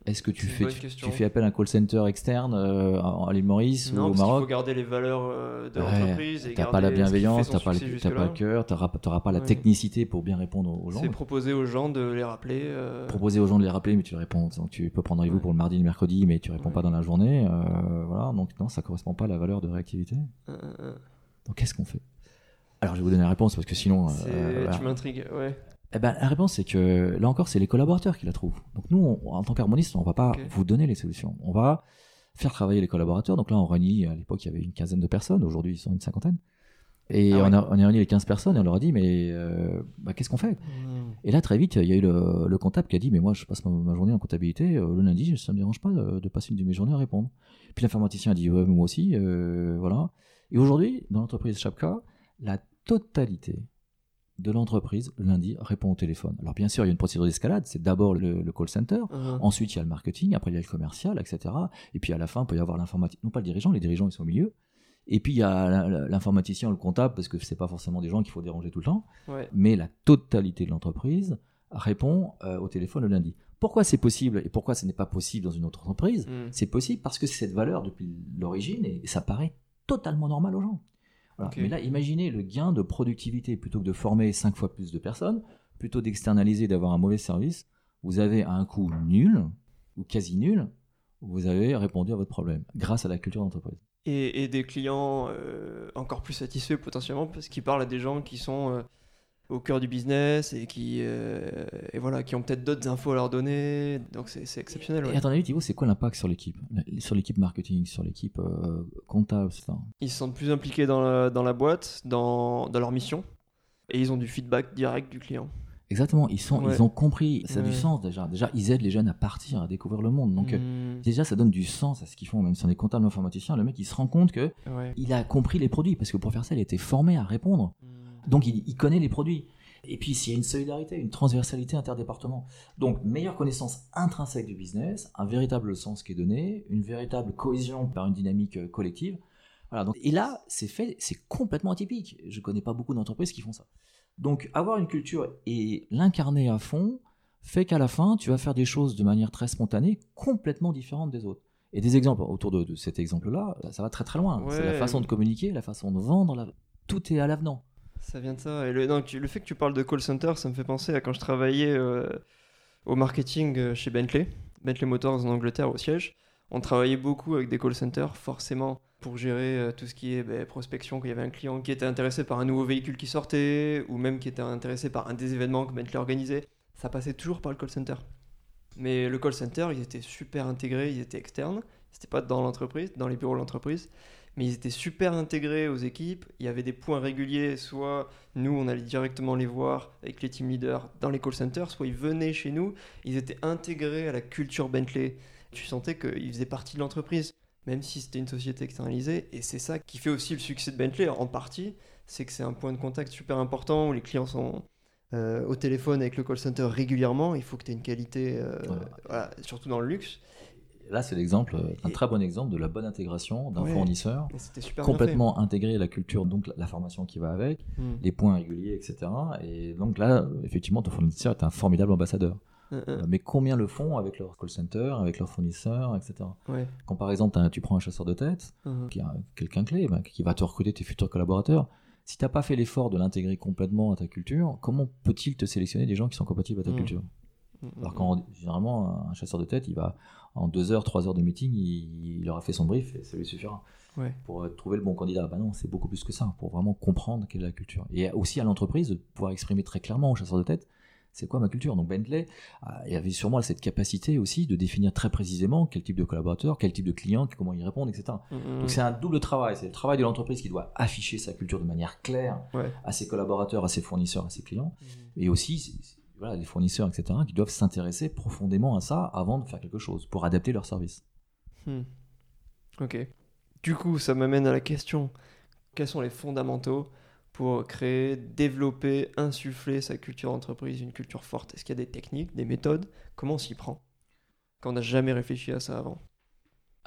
Est-ce que tu fais, tu, fais appel à un call center externe euh, à l'île Maurice Non, ou au parce qu'il faut Maroc garder les valeurs euh, de Ouais, l'entreprise. T'as pas la bienveillance, t'as pas, pas le cœur, t'auras pas la Ouais. technicité pour bien répondre aux gens. C'est proposer aux gens de les rappeler. euh, Proposer aux gens de les rappeler, mais tu les réponds. Donc, tu peux prendre rendez-vous Ouais. pour le mardi, le mercredi, mais tu réponds pas dans la journée. euh, voilà, donc non, ça correspond pas à la valeur de réactivité. Donc, qu'est-ce qu'on fait? Alors, je vais vous donner la réponse parce que sinon. euh, voilà. Tu m'intrigues, ouais. Eh ben, la réponse, c'est que là encore, c'est les collaborateurs qui la trouvent. Donc nous, on- en tant qu'harmoniste, on va pas vous donner les solutions. On va faire travailler les collaborateurs. Donc là, on réunit, à l'époque, il y avait une quinzaine de personnes. Aujourd'hui, ils sont une cinquantaine. Et Ah ouais. on, a, on a réuni les 15 personnes et on leur a dit, mais euh, bah, qu'est-ce qu'on fait? Et là, très vite, il y a eu le, le comptable qui a dit, mais moi, je passe ma, ma journée en comptabilité. euh, le lundi, ça me dérange pas de, de passer une de mes journées à répondre. Puis l'informaticien a dit, ouais, moi aussi, euh, voilà. Et aujourd'hui, dans l'entreprise Chapka, la totalité de l'entreprise, lundi, répond au téléphone. Alors bien sûr, il y a une procédure d'escalade. C'est d'abord le, le call center. Mhm. Ensuite, il y a le marketing, après il y a le commercial, etc. Et puis à la fin, il peut y avoir l'informatique. Non pas le dirigeant, les dirigeants ils sont au milieu. Et puis il y a l'informaticien, le comptable, parce que c'est pas forcément des gens qu'il faut déranger tout le temps. Ouais. Mais la totalité de l'entreprise répond euh, au téléphone le lundi. Pourquoi c'est possible et pourquoi ce n'est pas possible dans une autre entreprise? Mhm. C'est possible parce que c'est cette valeur depuis l'origine et ça paraît totalement normal aux gens. Voilà. Mais là, imaginez le gain de productivité plutôt que de former cinq fois plus de personnes, plutôt d'externaliser, d'avoir un mauvais service. Vous avez à un coût nul ou quasi nul, vous avez répondu à votre problème grâce à la culture d'entreprise. Et, et des clients euh, encore plus satisfaits potentiellement parce qu'ils parlent à des gens qui sont euh, au cœur du business et qui, euh, et voilà, qui ont peut-être d'autres infos à leur donner. Donc c'est exceptionnel. ouais. Et à ton avis, Thibaut, c'est quoi l'impact sur l'équipe Sur l'équipe marketing, sur l'équipe euh, comptable, etc. Ils se sentent plus impliqués dans la, dans la boîte, dans, dans leur mission. Et ils ont du feedback direct du client. Exactement, ils, sont, Ouais. ils ont compris, ça a du sens déjà. Déjà, ils aident les jeunes à partir, à découvrir le monde. Donc, euh, Mhm. déjà, ça donne du sens à ce qu'ils font, même si on est comptable informaticien. Le mec, il se rend compte que il a compris les produits, parce que pour faire ça, il a été formé à répondre. Mhm. Donc, il, il connaît les produits. Et puis, s'il y a une solidarité, une transversalité interdépartement. Donc, meilleure connaissance intrinsèque du business, un véritable sens qui est donné, une véritable cohésion par une dynamique euh, collective. Voilà, donc, et là, c'est fait, c'est complètement atypique. Je connais pas beaucoup d'entreprises qui font ça. Donc, avoir une culture et l'incarner à fond fait qu'à la fin, tu vas faire des choses de manière très spontanée, complètement différentes des autres. Et des exemples autour de, de cet exemple-là, ça va très très loin. C'est la façon de communiquer, la façon de vendre, la- tout est à l'avenant. Ça vient de ça. Et le, fait que tu parles de call center, ça me fait penser à quand je travaillais euh, au marketing euh, chez Bentley, Bentley Motors en Angleterre au siège. On travaillait beaucoup avec des call centers, forcément, pour gérer euh, tout ce qui est ben, prospection, qu'il y avait un client qui était intéressé par un nouveau véhicule qui sortait, ou même qui était intéressé par un des événements que Bentley organisait. Ça passait toujours par le call center. Mais le call center, ils étaient super intégrés, ils étaient externes. C'était pas dans l'entreprise, dans les bureaux de l'entreprise mais ils étaient super intégrés aux équipes. Il y avait des points réguliers, soit nous, on allait directement les voir avec les team leaders dans les call centers, soit ils venaient chez nous. Ils étaient intégrés à la culture Bentley. Tu sentais qu'ils faisaient partie de l'entreprise, même si c'était une société externalisée. Et c'est ça qui fait aussi le succès de Bentley, en partie. C'est que c'est un point de contact super important où les clients sont euh, au téléphone avec le call center régulièrement. Il faut que tu aies une qualité, euh, voilà, surtout dans le luxe. Là, c'est l'exemple, euh, un très bon exemple de la bonne intégration d'un Ouais. fournisseur, super complètement intégré la culture, donc la- formation qui va avec, fait. Mm. les points réguliers, etc. Et donc là, euh, effectivement, ton fournisseur est un formidable ambassadeur. Mm. Euh, Mais combien le font avec leur call center, avec leurs fournisseurs, etc. Ouais. Quand par exemple, tu prends un chasseur de tête, Mhm. qui est quelqu'un clé, ben, qui va te recruter tes futurs collaborateurs, si t'as pas fait l'effort de l'intégrer complètement à ta culture, comment peut-il te sélectionner des gens qui sont compatibles à ta Mm. culture? Alors quand généralement un chasseur de tête, il va en deux heures, trois heures de meeting, il, il aura fait son brief et ça lui suffira Ouais. pour euh, trouver le bon candidat. Bah non, c'est beaucoup plus que ça, pour vraiment comprendre quelle est la culture. Et aussi à l'entreprise de pouvoir exprimer très clairement au chasseur de tête, c'est quoi ma culture. Donc Bentley, euh, il avait sûrement cette capacité aussi de définir très précisément quel type de collaborateur, quel type de client, comment y répondre, etc. Donc c'est un double travail. C'est le travail de l'entreprise qui doit afficher sa culture de manière claire Ouais. à ses collaborateurs, à ses fournisseurs, à ses clients et aussi voilà, les fournisseurs, etc., qui doivent s'intéresser profondément à ça avant de faire quelque chose, pour adapter leur service. Hmm. Ok. Du coup, ça m'amène à la question quels sont les fondamentaux pour créer, développer, insuffler sa culture d'entreprise, une culture forte? Est-ce qu'il y a des techniques, des méthodes? Comment on s'y prend? Quand on n'a jamais réfléchi à ça avant.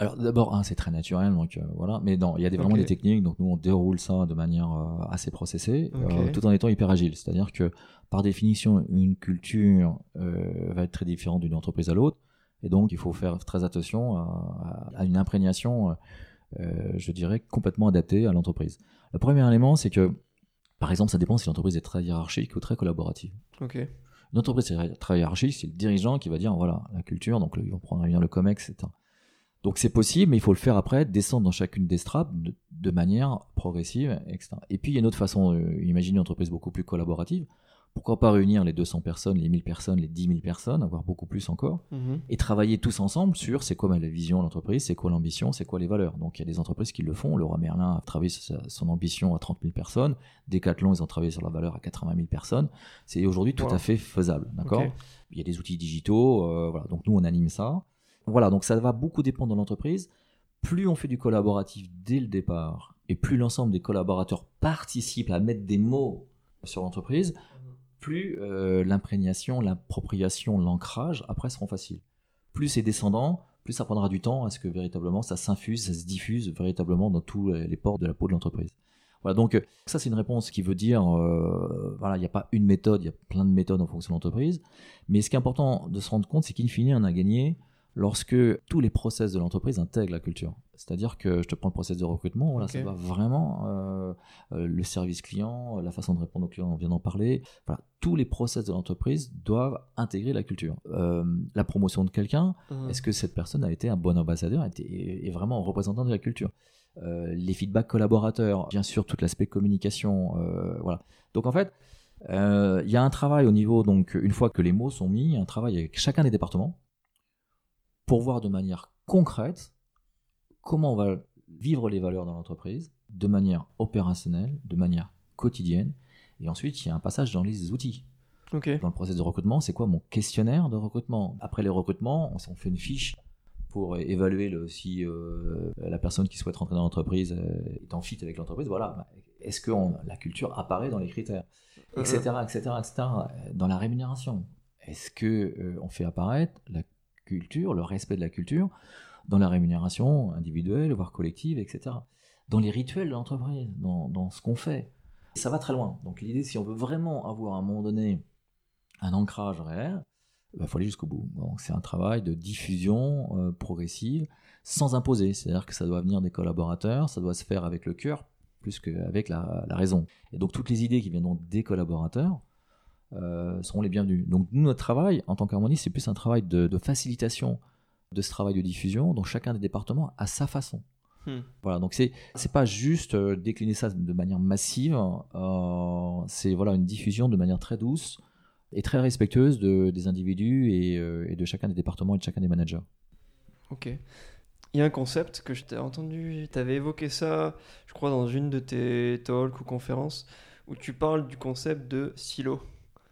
Alors d'abord, hein, c'est très naturel, donc euh, voilà, mais non, il y a des, vraiment des techniques, donc nous on déroule ça de manière euh, assez processée, euh, tout en étant hyper agile. C'est-à-dire que par définition, une culture va être très différente d'une entreprise à l'autre, et donc il faut faire très attention à, à une imprégnation, je dirais, complètement adaptée à l'entreprise. Le premier élément, c'est que, par exemple, ça dépend si l'entreprise est très hiérarchique ou très collaborative. Ok. Une entreprise c'est très hiérarchique, c'est le dirigeant qui va dire voilà la culture, donc le, on prendra bien le COMEX, etc. Donc c'est possible, mais il faut le faire après, descendre dans chacune des strates de, de manière progressive, etc. Et puis il y a une autre façon, euh, imaginez une entreprise beaucoup plus collaborative. Pourquoi pas réunir les 200 personnes, les 1000 personnes, les 10 000 personnes, voire beaucoup plus encore, Mhm. et travailler tous ensemble sur c'est quoi la vision de l'entreprise, c'est quoi l'ambition, c'est quoi les valeurs. Donc il y a des entreprises qui le font. Le Roi Merlin a travaillé sur sa- son ambition à 30 000 personnes. Decathlon, ils ont travaillé sur la valeur à 80 000 personnes. C'est aujourd'hui tout Wow. à fait faisable. D'accord? Il y a des outils digitaux. euh, voilà. Donc nous, on anime ça. Voilà. Donc ça va beaucoup dépendre de l'entreprise. Plus on fait du collaboratif dès le départ, et plus l'ensemble des collaborateurs participent à mettre des mots sur l'entreprise, plus euh, l'imprégnation, l'appropriation, l'ancrage, après, seront faciles. Plus c'est descendant, plus ça prendra du temps à ce que véritablement ça s'infuse, ça se diffuse véritablement dans tous les pores de la peau de l'entreprise. Voilà, donc ça c'est une réponse qui veut dire, euh, voilà, il n'y a pas une méthode, il y a plein de méthodes en fonction de l'entreprise. Mais ce qui est important de se rendre compte, c'est qu'in fine, on a gagné lorsque tous les process de l'entreprise intègrent la culture. C'est-à-dire que je te prends le process de recrutement, voilà, Ok. ça va vraiment euh, euh, le service client, la façon de répondre aux clients, on vient d'en parler. Voilà, tous les process de l'entreprise doivent intégrer la culture. Euh, la promotion de quelqu'un, Mhm. est-ce que cette personne a été un bon ambassadeur, est, vraiment un représentant de la culture? Euh, Les feedbacks collaborateurs, bien sûr, tout l'aspect communication, euh, voilà. Donc en fait, euh, il y a un travail au niveau, donc une fois que les mots sont mis, un travail avec chacun des départements pour voir de manière concrète comment on va vivre les valeurs dans l'entreprise de manière opérationnelle, de manière quotidienne. Et ensuite, il y a un passage dans les outils dans le processus de recrutement, c'est quoi mon questionnaire de recrutement? Après les recrutements, on, fait une fiche pour évaluer le, si euh, la personne qui souhaite rentrer dans l'entreprise euh, est en fit avec l'entreprise. Voilà, est-ce que on- la culture apparaît dans les critères, etc., etc., etc. Dans la rémunération, est-ce que euh, on fait apparaître la le respect de la culture dans la rémunération individuelle, voire collective, etc. Dans les rituels de l'entreprise, dans, dans ce qu'on fait. Ça va très loin. Donc l'idée, si on veut vraiment avoir à un moment donné un ancrage réel, il faut aller jusqu'au bout. Donc c'est un travail de diffusion euh, progressive, sans imposer. C'est-à-dire que ça doit venir des collaborateurs, ça doit se faire avec le cœur plus qu'avec la, la raison. Et donc toutes les idées qui viendront des collaborateurs euh, seront les bienvenues. Donc nous, notre travail en tant qu'harmoniste, c'est plus un travail de, de facilitation de ce travail de diffusion dont chacun des départements a sa façon. Hmm. Voilà, donc c'est c'est pas juste euh, décliner ça de manière massive, euh, c'est voilà une diffusion de manière très douce et très respectueuse de, des individus et, euh, et de chacun des départements et de chacun des managers. Ok. Il y a un concept que je t'ai entendu, tu avais évoqué ça, je crois, dans une de tes talks ou conférences, où tu parles du concept de silo.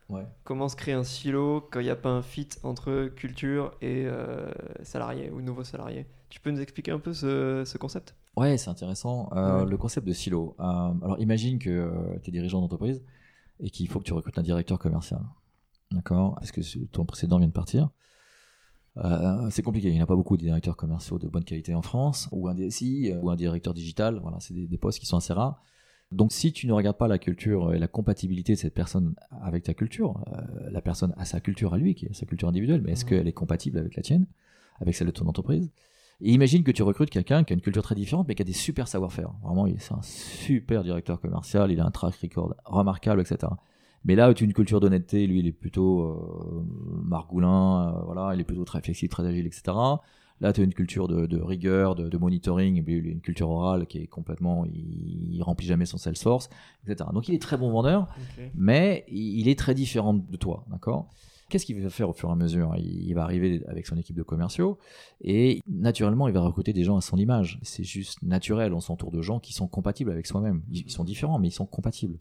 Ouais. Comment se créer un silo quand il n'y a pas un fit entre culture et euh, salarié ou nouveau salarié Tu peux nous expliquer un peu ce, ce concept? Ouais, c'est intéressant. Euh, Ouais. Le concept de silo. Euh, alors imagine que tu es dirigeant d'entreprise et qu'il faut que tu recrutes un directeur commercial. D'accord? Parce que ton précédent vient de partir. Euh, c'est compliqué, il n'y en a pas beaucoup de directeurs commerciaux de bonne qualité en France, ou un DSI, euh, ou un directeur digital, voilà, c'est des, des postes qui sont assez rares. Donc si tu ne regardes pas la culture et la compatibilité de cette personne avec ta culture, euh, la personne a sa culture à lui, qui est sa culture individuelle, mais est-ce qu'elle est compatible avec la tienne, avec celle de ton entreprise? Et imagine que tu recrutes quelqu'un qui a une culture très différente, mais qui a des super savoir-faire. Vraiment, c'est un super directeur commercial, il a un track record remarquable, etc. Mais là, tu as une culture d'honnêteté, lui, il est plutôt euh, margoulin, euh, voilà, il est plutôt très flexible, très agile, etc. Là, tu as une culture de, de rigueur, de, de monitoring, une culture orale qui est complètement, il, il remplit jamais son Salesforce, etc. Donc, il est très bon vendeur, mais il il est très différent de toi, d'accord? Qu'est-ce qu'il va faire au fur et à mesure? Il, va arriver avec son équipe de commerciaux et naturellement, il va recruter des gens à son image. C'est juste naturel, on s'entoure de gens qui sont compatibles avec soi-même. Ils, ils sont différents, mais ils sont compatibles.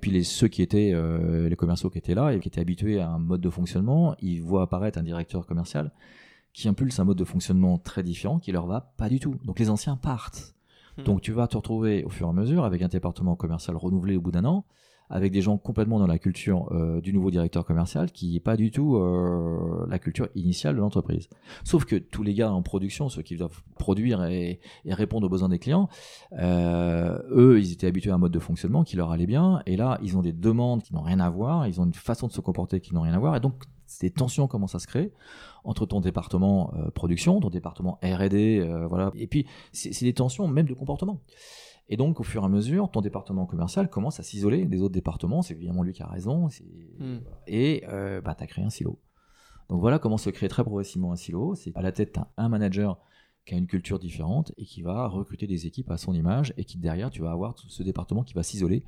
Puis les, ceux qui étaient, euh, les commerciaux qui étaient là et qui étaient habitués à un mode de fonctionnement, ils voient apparaître un directeur commercial qui impulse un mode de fonctionnement très différent qui leur va pas du tout. Donc les anciens partent. Hmm. Donc tu vas te retrouver au fur et à mesure avec un département commercial renouvelé au bout d'un an, avec des gens complètement dans la culture euh, du nouveau directeur commercial qui n'est pas du tout euh, la culture initiale de l'entreprise. Sauf que tous les gars en production, ceux qui doivent produire et, et répondre aux besoins des clients, euh, eux, ils étaient habitués à un mode de fonctionnement qui leur allait bien, et là, ils ont des demandes qui n'ont rien à voir, ils ont une façon de se comporter qui n'ont rien à voir, et donc des tensions commencent à se créer entre ton département euh, production, ton département R&D, euh, voilà, et puis c'est c'est des tensions même de comportement. Et donc, au fur et à mesure, ton département commercial commence à s'isoler des autres départements. C'est évidemment lui qui a raison. c'est- Hmm. Et euh, bah, tu as créé un silo. Donc voilà comment se crée très progressivement un silo. C'est à la tête, tu un manager qui a une culture différente et qui va recruter des équipes à son image et qui derrière, tu vas avoir ce département qui va s'isoler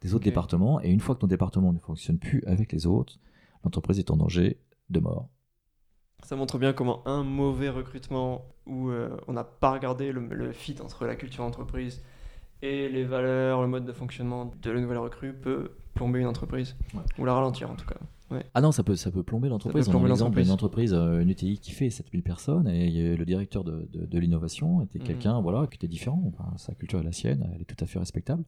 des autres départements. Et une fois que ton département ne fonctionne plus avec les autres, l'entreprise est en danger de mort. Ça montre bien comment un mauvais recrutement où euh, on n'a pas regardé le, le fit entre la culture d'entreprise et les valeurs, le mode de fonctionnement de la nouvelle recrue peut plomber une entreprise. Ouais. Ou la ralentir en tout cas. Ah non, ça peut, ça peut plomber l'entreprise. On a l'exemple d'une l'entreprise. entreprise, euh, une UTI qui fait 7000 personnes et le directeur de, de- de l'innovation était Mhm. quelqu'un voilà, qui était différent. Enfin, sa culture est la sienne, elle est tout à fait respectable.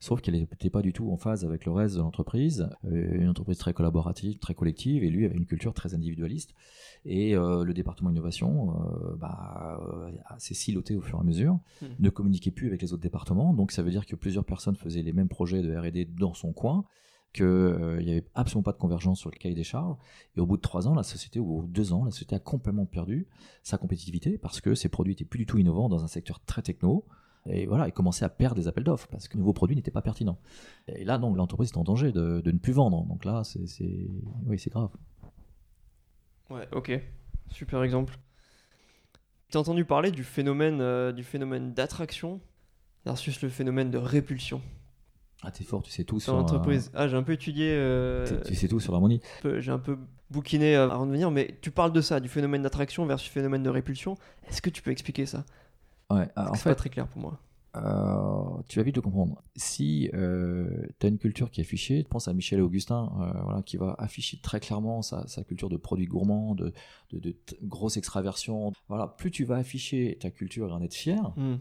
Sauf qu'elle n'était pas du tout en phase avec le reste de l'entreprise. Euh, une entreprise très collaborative, très collective et lui avait une culture très individualiste. Et euh, le département innovation euh, bah, euh, s'est siloté au fur et à mesure, Mhm. ne communiquait plus avec les autres départements. Donc ça veut dire que plusieurs personnes faisaient les mêmes projets de R&D dans son coin qu'il n'y avait absolument pas de convergence sur le cahier des charges. Et au bout de trois ans, la société, ou deux ans, la société a complètement perdu sa compétitivité parce que ses produits étaient plus du tout innovants dans un secteur très techno. Et voilà, il commençait à perdre des appels d'offres parce que le nouveau produit n'était pas pertinent. Et là, donc, l'entreprise est en danger de, ne plus vendre. Donc là, c'est, oui, grave. Ouais, ok. Super exemple. Tu as entendu parler du phénomène, euh, du phénomène d'attraction versus le phénomène de répulsion? Ah, t'es fort, tu sais tout sur l'entreprise. Ah, j'ai un peu étudié, euh, euh, tu, sais tout sur l'harmonie. j'ai un peu bouquiné euh, avant de venir, mais tu parles de ça, du phénomène d'attraction versus phénomène de répulsion. Est-ce que tu peux expliquer ça? Ouais, Parce en que C'est fait, pas très clair pour moi. Euh, tu vas vite le comprendre. Si tu as une culture qui est affichée, pense à Michel Augustin, euh, voilà, qui va afficher très clairement sa, sa culture de produits gourmands, de, de, de grosse extraversion. Voilà, plus tu vas afficher ta culture et en être fier, Hmm.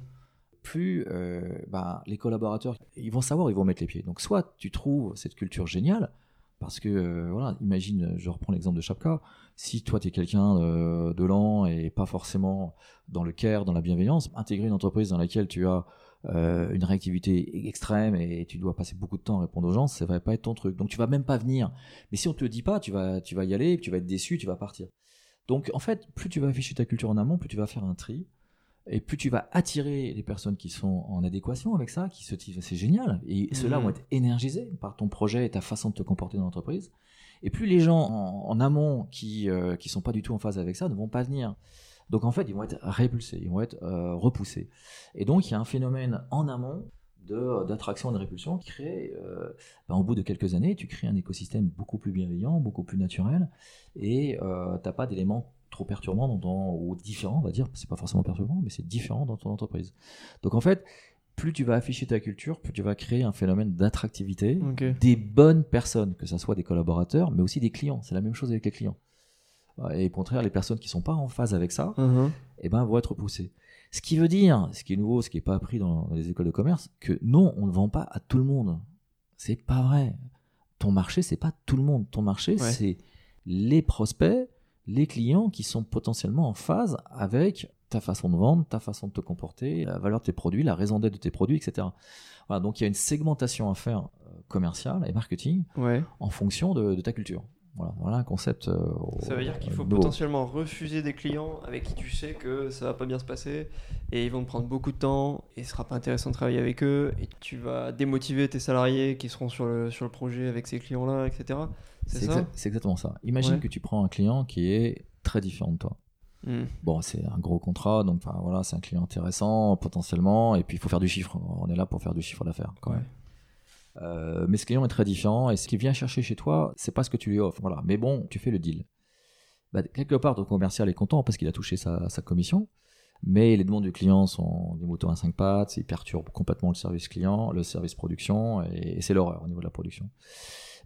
Plus euh, bah, les collaborateurs, ils vont savoir ils vont mettre les pieds. Donc soit tu trouves cette culture géniale, parce que, euh, voilà, imagine, je reprends l'exemple de Chapka, si toi tu es quelqu'un de, de lent et pas forcément dans le care, dans la bienveillance, intégrer une entreprise dans laquelle tu as euh, une réactivité extrême et tu dois passer beaucoup de temps à répondre aux gens, ça va pas être ton truc. Donc tu vas même pas venir. Mais si on te le dit pas, tu vas, tu vas y aller, tu vas être déçu, tu vas partir. Donc en fait, plus tu vas afficher ta culture en amont, plus tu vas faire un tri. Et plus tu vas attirer les personnes qui sont en adéquation avec ça, qui se disent c'est génial, et ceux-là vont être énergisés par ton projet et ta façon de te comporter dans l'entreprise. Et plus les gens en, en amont qui euh, qui sont pas du tout en phase avec ça ne vont pas venir. Donc en fait, ils vont être répulsés, ils vont être euh, repoussés. Et donc il y a un phénomène en amont de d'attraction et de répulsion qui crée, euh, ben, au bout de quelques années, tu crées un écosystème beaucoup plus bienveillant, beaucoup plus naturel, et euh, t'as pas d'éléments trop perturbants dans ton, ou différents, on va dire. C'est pas forcément perturbant, mais c'est différent dans ton entreprise. Donc en fait, plus tu vas afficher ta culture, plus tu vas créer un phénomène d'attractivité des bonnes personnes, que ce soit des collaborateurs, mais aussi des clients. C'est la même chose avec les clients. Et au contraire, les personnes qui sont pas en phase avec ça, eh ben, vont être repoussées. Ce qui veut dire, ce qui est nouveau, ce qui n'est pas appris dans, dans les écoles de commerce, que non, on ne vend pas à tout le monde. C'est pas vrai. Ton marché, c'est pas tout le monde. Ton marché, Ouais. c'est les prospects, les clients qui sont potentiellement en phase avec ta façon de vendre, ta façon de te comporter, la valeur de tes produits, la raison d'être de tes produits, etc. Voilà, donc il y a une segmentation à faire euh, commerciale et marketing Ouais. en fonction de, de ta culture. Voilà, voilà un concept. euh, Ça veut dire qu'il faut nouveau. potentiellement refuser des clients avec qui tu sais que ça va pas bien se passer et ils vont te prendre beaucoup de temps et ce sera pas intéressant de travailler avec eux et tu vas démotiver tes salariés qui seront sur le, sur le projet avec ces clients-là, etc. C'est exa- exactement ça. Imagine Ouais. que tu prends un client qui est très différent de toi. Hmm. Bon, c'est un gros contrat, donc voilà, c'est un client intéressant potentiellement, et puis il faut faire du chiffre. On est là pour faire du chiffre d'affaires Ouais. Euh, mais ce client est très différent, et ce qu'il vient chercher chez toi, c'est pas ce que tu lui offres. Voilà. Mais bon, tu fais le deal. Bah, quelque part, ton commercial est content parce qu'il a touché sa, sa commission, mais les demandes du client sont des moutons à cinq pattes, ils perturbent complètement le service client, le service production, et, et c'est l'horreur au niveau de la production.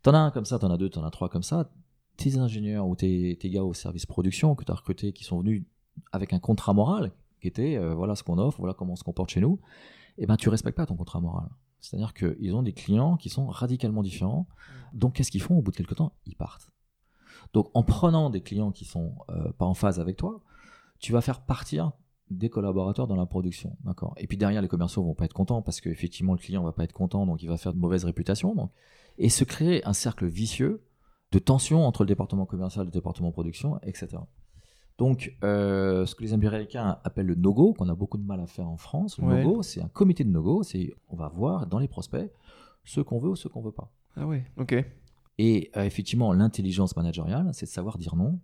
T'en as un comme ça, t'en as deux, t'en as trois comme ça. Tes ingénieurs ou tes, gars au service production que tu as recrutés qui sont venus avec un contrat moral qui était euh, voilà ce qu'on offre, voilà comment on se comporte chez nous, et ben tu respectes pas ton contrat moral. C'est-à-dire qu'ils ont des clients qui sont radicalement différents. Donc qu'est-ce qu'ils font? Au bout de quelques temps Ils partent. Donc en prenant des clients qui sont euh, pas en phase avec toi, tu vas faire partir des collaborateurs dans la production, d'accord? Et puis derrière, les commerciaux vont pas être contents parce qu'effectivement le client va pas être content, donc il va faire de mauvaise réputation. Et se créer un cercle vicieux de tension entre le département commercial et le département production, etc. Donc, euh, ce que les Américains appellent le no-go, qu'on a beaucoup de mal à faire en France, le Ouais. no-go, c'est un comité de no-go, c'est on va voir dans les prospects ce qu'on veut ou ce qu'on veut pas. Ah ouais, ok. Et euh, effectivement, l'intelligence managériale, c'est de savoir dire non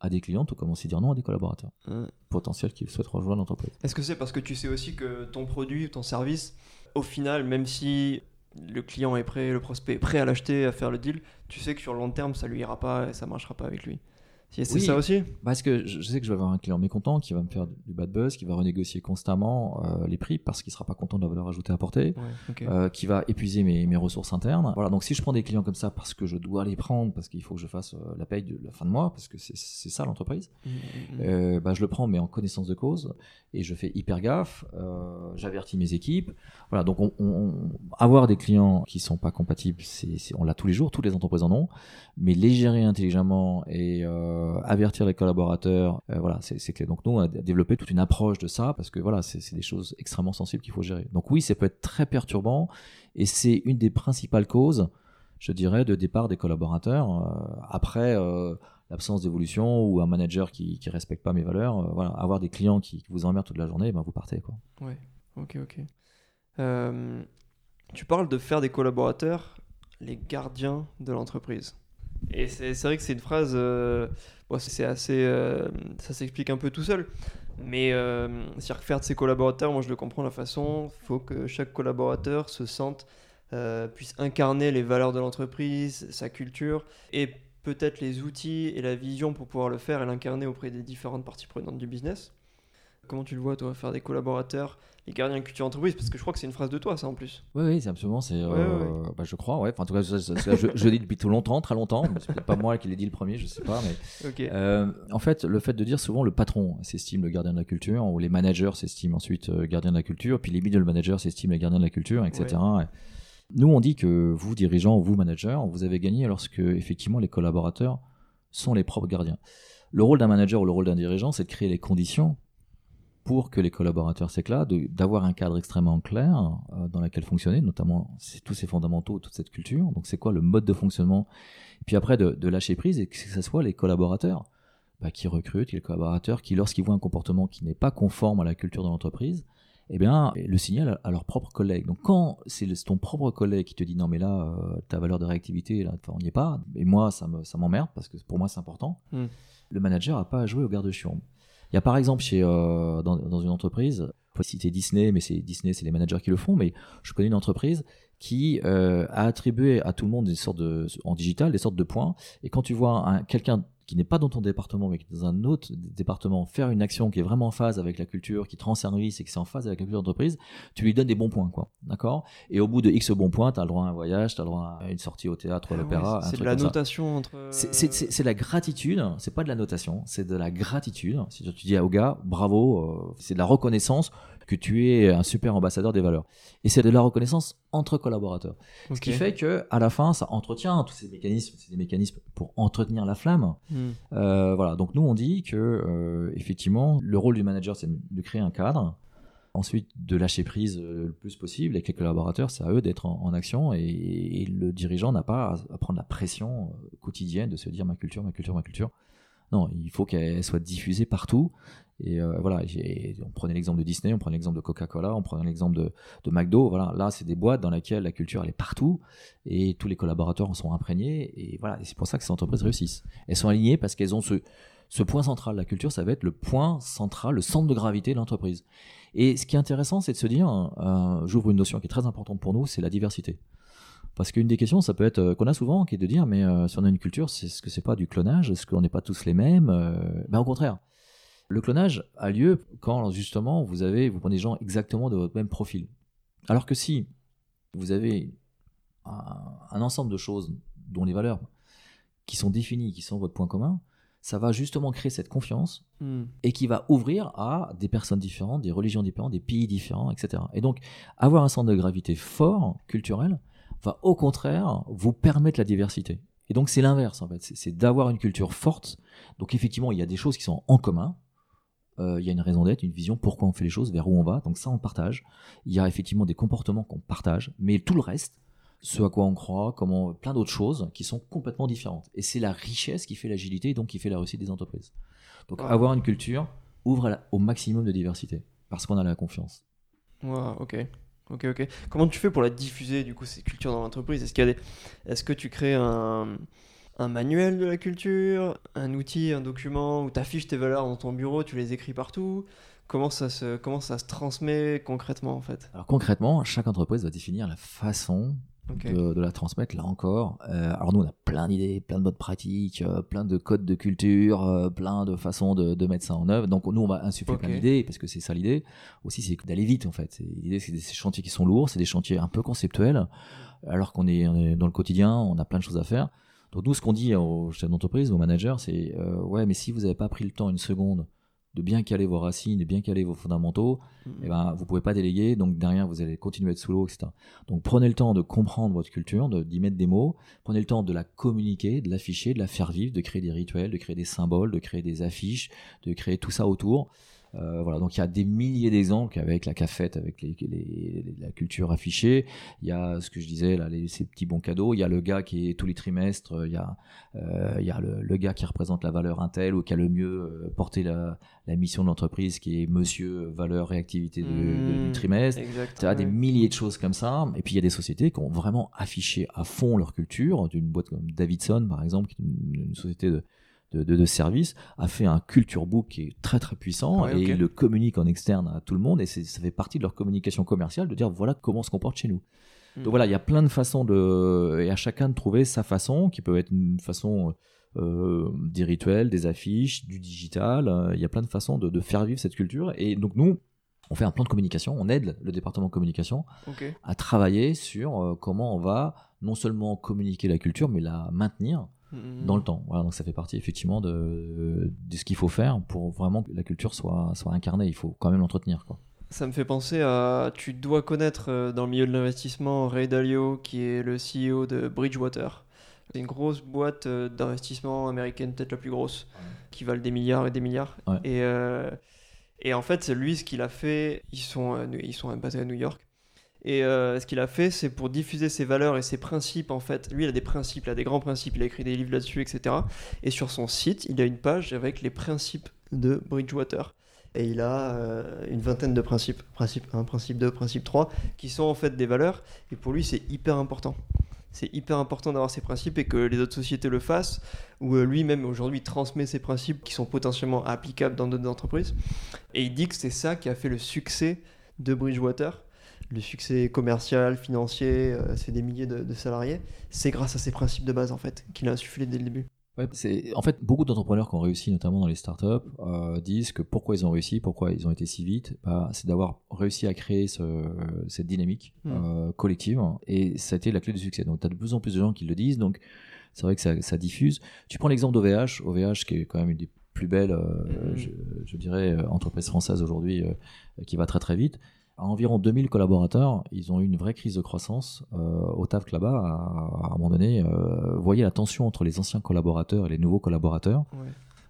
à des clients, tout comme aussi dire non à des collaborateurs Hein. potentiels qui souhaitent rejoindre l'entreprise. Est-ce que c'est parce que tu sais aussi que ton produit ou ton service, au final, même si le client est prêt, le prospect est prêt à l'acheter, à faire le deal, tu sais que sur le long terme, ça lui ira pas et ça marchera pas avec lui. C'est Oui. ça aussi Parce que je sais que je vais avoir un client mécontent qui va me faire du bad buzz, qui va renégocier constamment euh, les prix parce qu'il sera pas content de la valeur ajoutée apportée. Ouais, euh, qui va épuiser mes, mes ressources internes. Voilà, donc si je prends des clients comme ça parce que je dois les prendre, parce qu'il faut que je fasse euh, la paye de la fin de mois, parce que c'est ça l'entreprise, Mm, mm, mm. euh, bah, je le prends mais en connaissance de cause et je fais hyper gaffe, j'avertis mes équipes. Voilà, donc on, on- avoir des clients qui sont pas compatibles, c'est- on l'a tous les jours, toutes les entreprises en ont, mais les gérer intelligemment et avertir les collaborateurs, euh, voilà, c'est clé. Donc nous, on a développé toute une approche de ça parce que voilà, c'est des choses extrêmement sensibles qu'il faut gérer. Donc oui, ça peut être très perturbant et c'est une des principales causes, je dirais, de départ des collaborateurs. Euh, après, euh, l'absence d'évolution ou un manager qui qui respecte pas mes valeurs, euh, voilà, avoir des clients qui, vous emmerdent toute la journée, ben vous partez quoi. Ok, ok. Euh, tu parles de faire des collaborateurs les gardiens de l'entreprise. Et c'est vrai que c'est une phrase, euh, c'est assez, euh, ça s'explique un peu tout seul. Mais euh, faire de ses collaborateurs, moi je le comprends de la façon, il faut que chaque collaborateur se sente, euh, puisse incarner les valeurs de l'entreprise, sa culture, et peut-être les outils et la vision pour pouvoir le faire et l'incarner auprès des différentes parties prenantes du business. Comment tu le vois, toi, faire des collaborateurs, les gardiens culture entreprise Parce que je crois que c'est une phrase de toi, ça en plus. Oui, oui, c'est absolument, c'est, Ouais, euh, bah, je crois, ouais. Enfin, en tout cas, ça- ça- ça, je, je depuis tout longtemps, très longtemps. C'est peut-être pas moi qui l'ai dit le premier, je sais pas, mais. Euh, en fait, le fait de dire souvent le patron s'estime le gardien de la culture, ou les managers s'estiment ensuite euh, gardiens de la culture, puis les middle managers s'estiment les gardiens de la culture, etc. Et Nous, on dit que vous, dirigeants, vous, managers, vous avez gagné lorsque, effectivement, les collaborateurs sont les propres gardiens. Le rôle d'un manager ou le rôle d'un dirigeant, c'est de créer les conditions pour que les collaborateurs s'éclatent, d'avoir un cadre extrêmement clair euh, dans lequel fonctionner, notamment tous ces fondamentaux, toute cette culture. Donc, c'est quoi le mode de fonctionnement? Et puis après, de, de lâcher prise et que ce soit les collaborateurs bah, qui recrutent, les collaborateurs qui, lorsqu'ils voient un comportement qui n'est pas conforme à la culture de l'entreprise, eh bien, le signalent à, leurs propres collègues. Donc, quand c'est ton propre collègue qui te dit non, mais là, euh, ta valeur de réactivité, là, on n'y est pas, et moi, ça me- ça m'emmerde parce que pour moi, c'est important, Hmm. le manager n'a pas à jouer au garde-chiourme. Il y a par exemple chez, euh, dans, une entreprise, faut citer Disney, mais c'est Disney, c'est les managers qui le font, mais je connais une entreprise qui euh, a attribué à tout le monde des sortes de, en digital des sortes de points. Et quand tu vois un- quelqu'un qui n'est pas dans ton département, mais qui est dans un autre département, faire une action qui est vraiment en phase avec la culture, qui te rend service et qui c'est en phase avec la culture d'entreprise, tu lui donnes des bons points, quoi. D'accord? Et au bout de X bons points, tu as le droit à un voyage, tu as le droit à une sortie au théâtre, à Ah l'opéra, ouais, c'est de la notation entre. C'est- c'est la gratitude, c'est pas de la notation, c'est de la gratitude. Si tu dis au gars, bravo, euh, c'est de la reconnaissance que tu es un super ambassadeur des valeurs. Et c'est de la reconnaissance entre collaborateurs. Ce qui fait que à la fin, ça entretient tous ces mécanismes, c'est des mécanismes pour entretenir la flamme. Hmm. Euh, voilà. Donc nous, on dit que euh, effectivement, le rôle du manager, c'est de créer un cadre. Ensuite, de lâcher prise euh, le plus possible avec les collaborateurs, c'est à eux d'être en, en action et, et le dirigeant n'a pas à, à prendre la pression quotidienne de se dire ma culture, ma culture, ma culture. Non, il faut qu'elle soit diffusée partout. Et euh, voilà, on prenait l'exemple de Disney, on prenait l'exemple de Coca-Cola, on prenait l'exemple de, de McDo. Voilà, là, c'est des boîtes dans lesquelles la culture elle est partout et tous les collaborateurs en sont imprégnés. Et voilà, c'est pour ça que ces entreprises réussissent. Elles sont alignées parce qu'elles ont ce, ce point central. La culture, ça va être le point central, le centre de gravité de l'entreprise. Et ce qui est intéressant, c'est de se dire, euh, j'ouvre une notion qui est très importante pour nous, c'est la diversité. Parce qu'une des questions, ça peut être euh, qu'on a souvent, qui est de dire, mais si on a une culture, c'est ce que c'est pas du clonage Est-ce qu'on n'est pas tous les mêmes Ben au contraire. Le clonage a lieu quand justement vous avez, vous prenez des gens exactement de votre même profil. Alors que si vous avez un, un ensemble de choses dont les valeurs qui sont définies, qui sont votre point commun, ça va justement créer cette confiance Hmm. et qui va ouvrir à des personnes différentes, des religions différentes, des pays différents, etc. Et donc, avoir un centre de gravité fort, culturel, va au contraire vous permettre la diversité. Et donc, c'est l'inverse, en fait. C'est d'avoir une culture forte. Donc, effectivement, il y a des choses qui sont en commun. Euh, il y a une raison d'être, une vision, pourquoi on fait les choses, vers où on va. Donc, ça, on partage. Il y a effectivement des comportements qu'on partage. Mais tout le reste, ce à quoi on croit, comment, plein d'autres choses qui sont complètement différentes. Et c'est la richesse qui fait l'agilité et donc qui fait la réussite des entreprises. Donc Wow. avoir une culture ouvre la- au maximum de diversité parce qu'on a la confiance. Wow, ok. Ok, ok. Comment tu fais pour la diffuser, du coup, ces cultures dans l'entreprise? Est-ce qu'il y a des... Est-ce que tu crées un... un manuel de la culture, un outil, un document où tu affiches tes valeurs dans ton bureau, tu les écris partout Comment ça, se, comment ça se transmet concrètement en fait? Alors concrètement, chaque entreprise va définir la façon de, la transmettre, là encore. Euh, alors nous, on a plein d'idées, plein de bonnes pratiques, euh, plein de codes de culture, euh, plein de façons de, mettre ça en œuvre. Donc nous, on va insuffler plein d'idées, parce que c'est ça l'idée. Aussi, c'est d'aller vite, en fait. L'idée, c'est des chantiers qui sont lourds, c'est des chantiers un peu conceptuels, alors qu'on est, est, dans le quotidien, on a plein de choses à faire. Donc nous, ce qu'on dit aux chefs d'entreprise, aux managers, c'est ouais, mais si vous n'avez pas pris le temps une seconde de bien caler vos racines, de bien caler vos fondamentaux, vous et eh ben, vous pouvez pas déléguer, donc derrière, vous allez continuer à être sous l'eau, etc. Donc, prenez le temps de comprendre votre culture, d'y mettre des mots, prenez le temps de la communiquer, de l'afficher, de la faire vivre, de créer des rituels, de créer des symboles, de créer des affiches, de créer tout ça autour. Euh, voilà, donc il y a des milliers d'exemples avec la cafette, avec les, la culture affichée. Il y a ce que je disais là, les, ces petits bons cadeaux. Il y a le gars qui est tous les trimestres. Il y a, euh, il y a le, gars qui représente la valeur Intel ou qui a le mieux euh, porté la, la mission de l'entreprise, qui est Monsieur valeur réactivité du mmh, trimestre. Tu as des milliers de choses comme ça. Et puis il y a des sociétés qui ont vraiment affiché à fond leur culture. D'une boîte comme Davidson par exemple, qui est une société de de, de, service, a fait un culture book qui est très très puissant et il le communique en externe à tout le monde et ça fait partie de leur communication commerciale de dire voilà comment on se comporte chez nous. Donc hmm. voilà, il y a plein de façons de et à chacun de trouver sa façon qui peut être une façon euh, des rituels, des affiches, du digital. Euh, il y a plein de façons de, de, faire vivre cette culture et donc nous on fait un plan de communication, on aide le département de communication à travailler sur euh, comment on va non seulement communiquer la culture mais la maintenir Mm-hmm. dans le temps. Voilà, donc ça fait partie effectivement de, de ce qu'il faut faire pour vraiment que la culture soit, soit incarnée. Il faut quand même l'entretenir. Quoi. Ça me fait penser à. Tu dois connaître euh, dans le milieu de l'investissement Ray Dalio, qui est le CEO de Bridgewater. C'est une grosse boîte euh, d'investissement américaine, peut-être la plus grosse, qui valent des milliards et des milliards. Et, euh, et en fait, c'est lui ce qu'il a fait. Ils sont, ils sont basés à New York. Et euh, ce qu'il a fait, c'est pour diffuser ses valeurs et ses principes, en fait. Lui, il a des principes, il a des grands principes, il a écrit des livres là-dessus, etc. Et sur son site, il a une page avec les principes de Bridgewater. Et il a euh, une vingtaine de principes, principe 1, principe 2, principe 3, qui sont en fait des valeurs. Et pour lui, c'est hyper important. C'est hyper important d'avoir ces principes et que les autres sociétés le fassent, ou euh, lui-même aujourd'hui transmet ces principes qui sont potentiellement applicables dans d'autres entreprises. Et il dit que c'est ça qui a fait le succès de Bridgewater le succès commercial, financier, euh, c'est des milliers de, salariés, c'est grâce à ces principes de base en fait qu'il a insufflé dès le début. Ouais, c'est en fait beaucoup d'entrepreneurs qui ont réussi, notamment dans les startups, euh, disent que pourquoi ils ont réussi, pourquoi ils ont été si vite, bah, c'est d'avoir réussi à créer ce, cette dynamique hmm. euh, collective et ça a été la clé du succès. Donc tu as de plus en plus de gens qui le disent, donc c'est vrai que ça, ça diffuse. Tu prends l'exemple d'OVH, OVH qui est quand même une des plus belles, hmm. je, je, dirais, entreprises françaises aujourd'hui qui va très très vite à environ 2000 collaborateurs, ils ont eu une vraie crise de croissance. Euh, au TAF là-bas, à, un moment donné, euh, voyez la tension entre les anciens collaborateurs et les nouveaux collaborateurs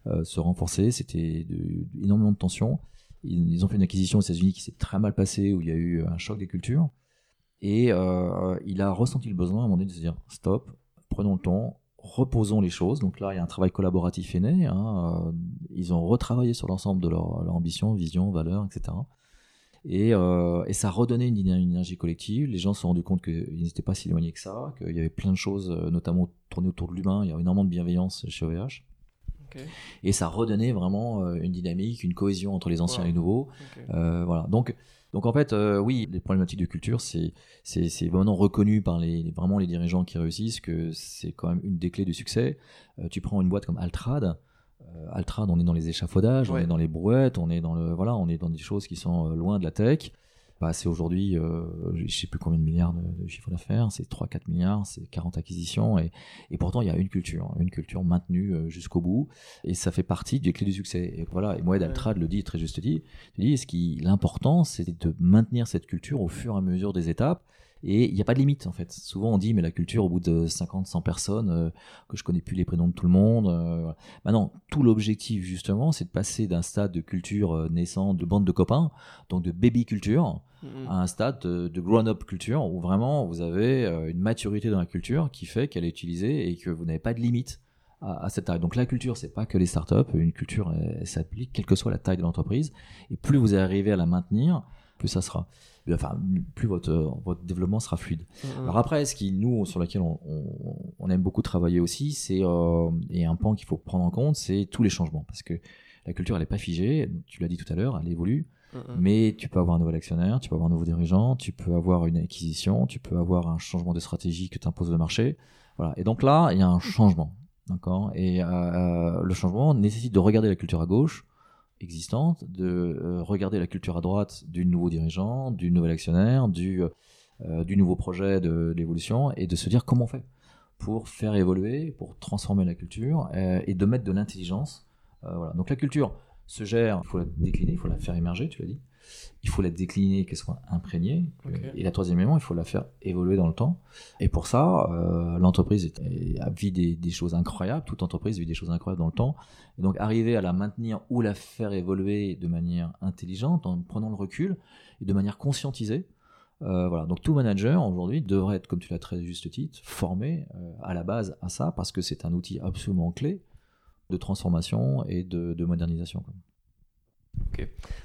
euh, se renforcer. C'était énormément de tension. Ils, ont fait une acquisition aux États-Unis qui s'est très mal passée, où il y a eu un choc des cultures. Et euh, il a ressenti le besoin à un moment donné de se dire stop, prenons le temps, reposons les choses. Donc là, il y a un travail collaboratif est né. Hein. Ils ont retravaillé sur l'ensemble de leur, leur ambition, vision, valeur, etc. Et, euh, et, ça a redonné une, énergie collective. Les gens se sont rendus compte qu'ils n'étaient pas si éloignés que ça, qu'il y avait plein de choses, euh, notamment tournées autour de l'humain. Il y a énormément de bienveillance chez OVH. Et ça redonnait vraiment euh, une dynamique, une cohésion entre les anciens et les nouveaux. Euh, voilà. Donc, donc en fait, euh, oui, les problématiques de culture, c'est c'est vraiment reconnu par les vraiment les dirigeants qui réussissent que c'est quand même une des clés du succès. tu prends une boîte comme Altrad. Euh, Altrad, on est dans les échafaudages, on est dans les brouettes, on est dans le voilà, on est dans des choses qui sont euh, loin de la tech. Bah, c'est aujourd'hui, euh, je sais plus combien de milliards de, de chiffre d'affaires, c'est 3-4 milliards, c'est 40 acquisitions, et, et pourtant il y a une culture, une culture maintenue euh, jusqu'au bout, et ça fait partie des clés du succès. Et voilà, et Moed Altrad le dit très juste dit, dit, ce qui l'important, c'est de maintenir cette culture au fur et à mesure des étapes, et il n'y a pas de limite en fait. Souvent on dit mais la culture au bout de 50, 100 personnes, euh, que je connais plus les prénoms de tout le monde. Euh, Maintenant, tout l'objectif justement, c'est de passer d'un stade de culture euh, naissant de bande de copains, donc de baby culture, mm-hmm. à un stade de, grown-up culture où vraiment vous avez une maturité dans la culture qui fait qu'elle est utilisée et que vous n'avez pas de limite à, cette taille. Donc la culture, c'est pas que les startups. Une culture, elle, s'applique quelle que soit la taille de l'entreprise. Et plus vous arrivez à la maintenir, plus ça sera, enfin, plus votre, votre développement sera fluide. Alors après, ce qui nous sur lequel on, on- on aime beaucoup travailler aussi, c'est euh, et un pan qu'il faut prendre en compte, c'est tous les changements, parce que la culture elle est pas figée. Tu l'as dit tout à l'heure, elle évolue. Mais tu peux avoir un nouvel actionnaire, tu peux avoir un nouveau dirigeant, tu peux avoir une acquisition, tu peux avoir un changement de stratégie que t'impose le marché. Voilà. Et donc là, il y a un changement. D'accord? Et euh, le changement nécessite de regarder la culture à gauche existante, de euh, regarder la culture à droite du nouveau dirigeant, du nouvel actionnaire, du, euh, du nouveau projet de, l'évolution, et de se dire comment on fait pour faire évoluer, pour transformer la culture, euh, et de mettre de l'intelligence. Voilà. Donc la culture, se gère, il faut la décliner, il faut la faire émerger, tu l'as dit. Il faut la décliner, qu'elle soit imprégnée. Et la troisième élément, il faut la faire évoluer dans le temps. Et pour ça, euh, l'entreprise vit des, des choses incroyables, toute entreprise vit des choses incroyables dans le temps. Et donc arriver à la maintenir ou la faire évoluer de manière intelligente, en prenant le recul et de manière conscientisée. Euh, voilà. Donc tout manager aujourd'hui devrait être, comme tu l'as très juste titre, formé euh, à la base à ça parce que c'est un outil absolument clé de transformation et de, de modernisation. quoi.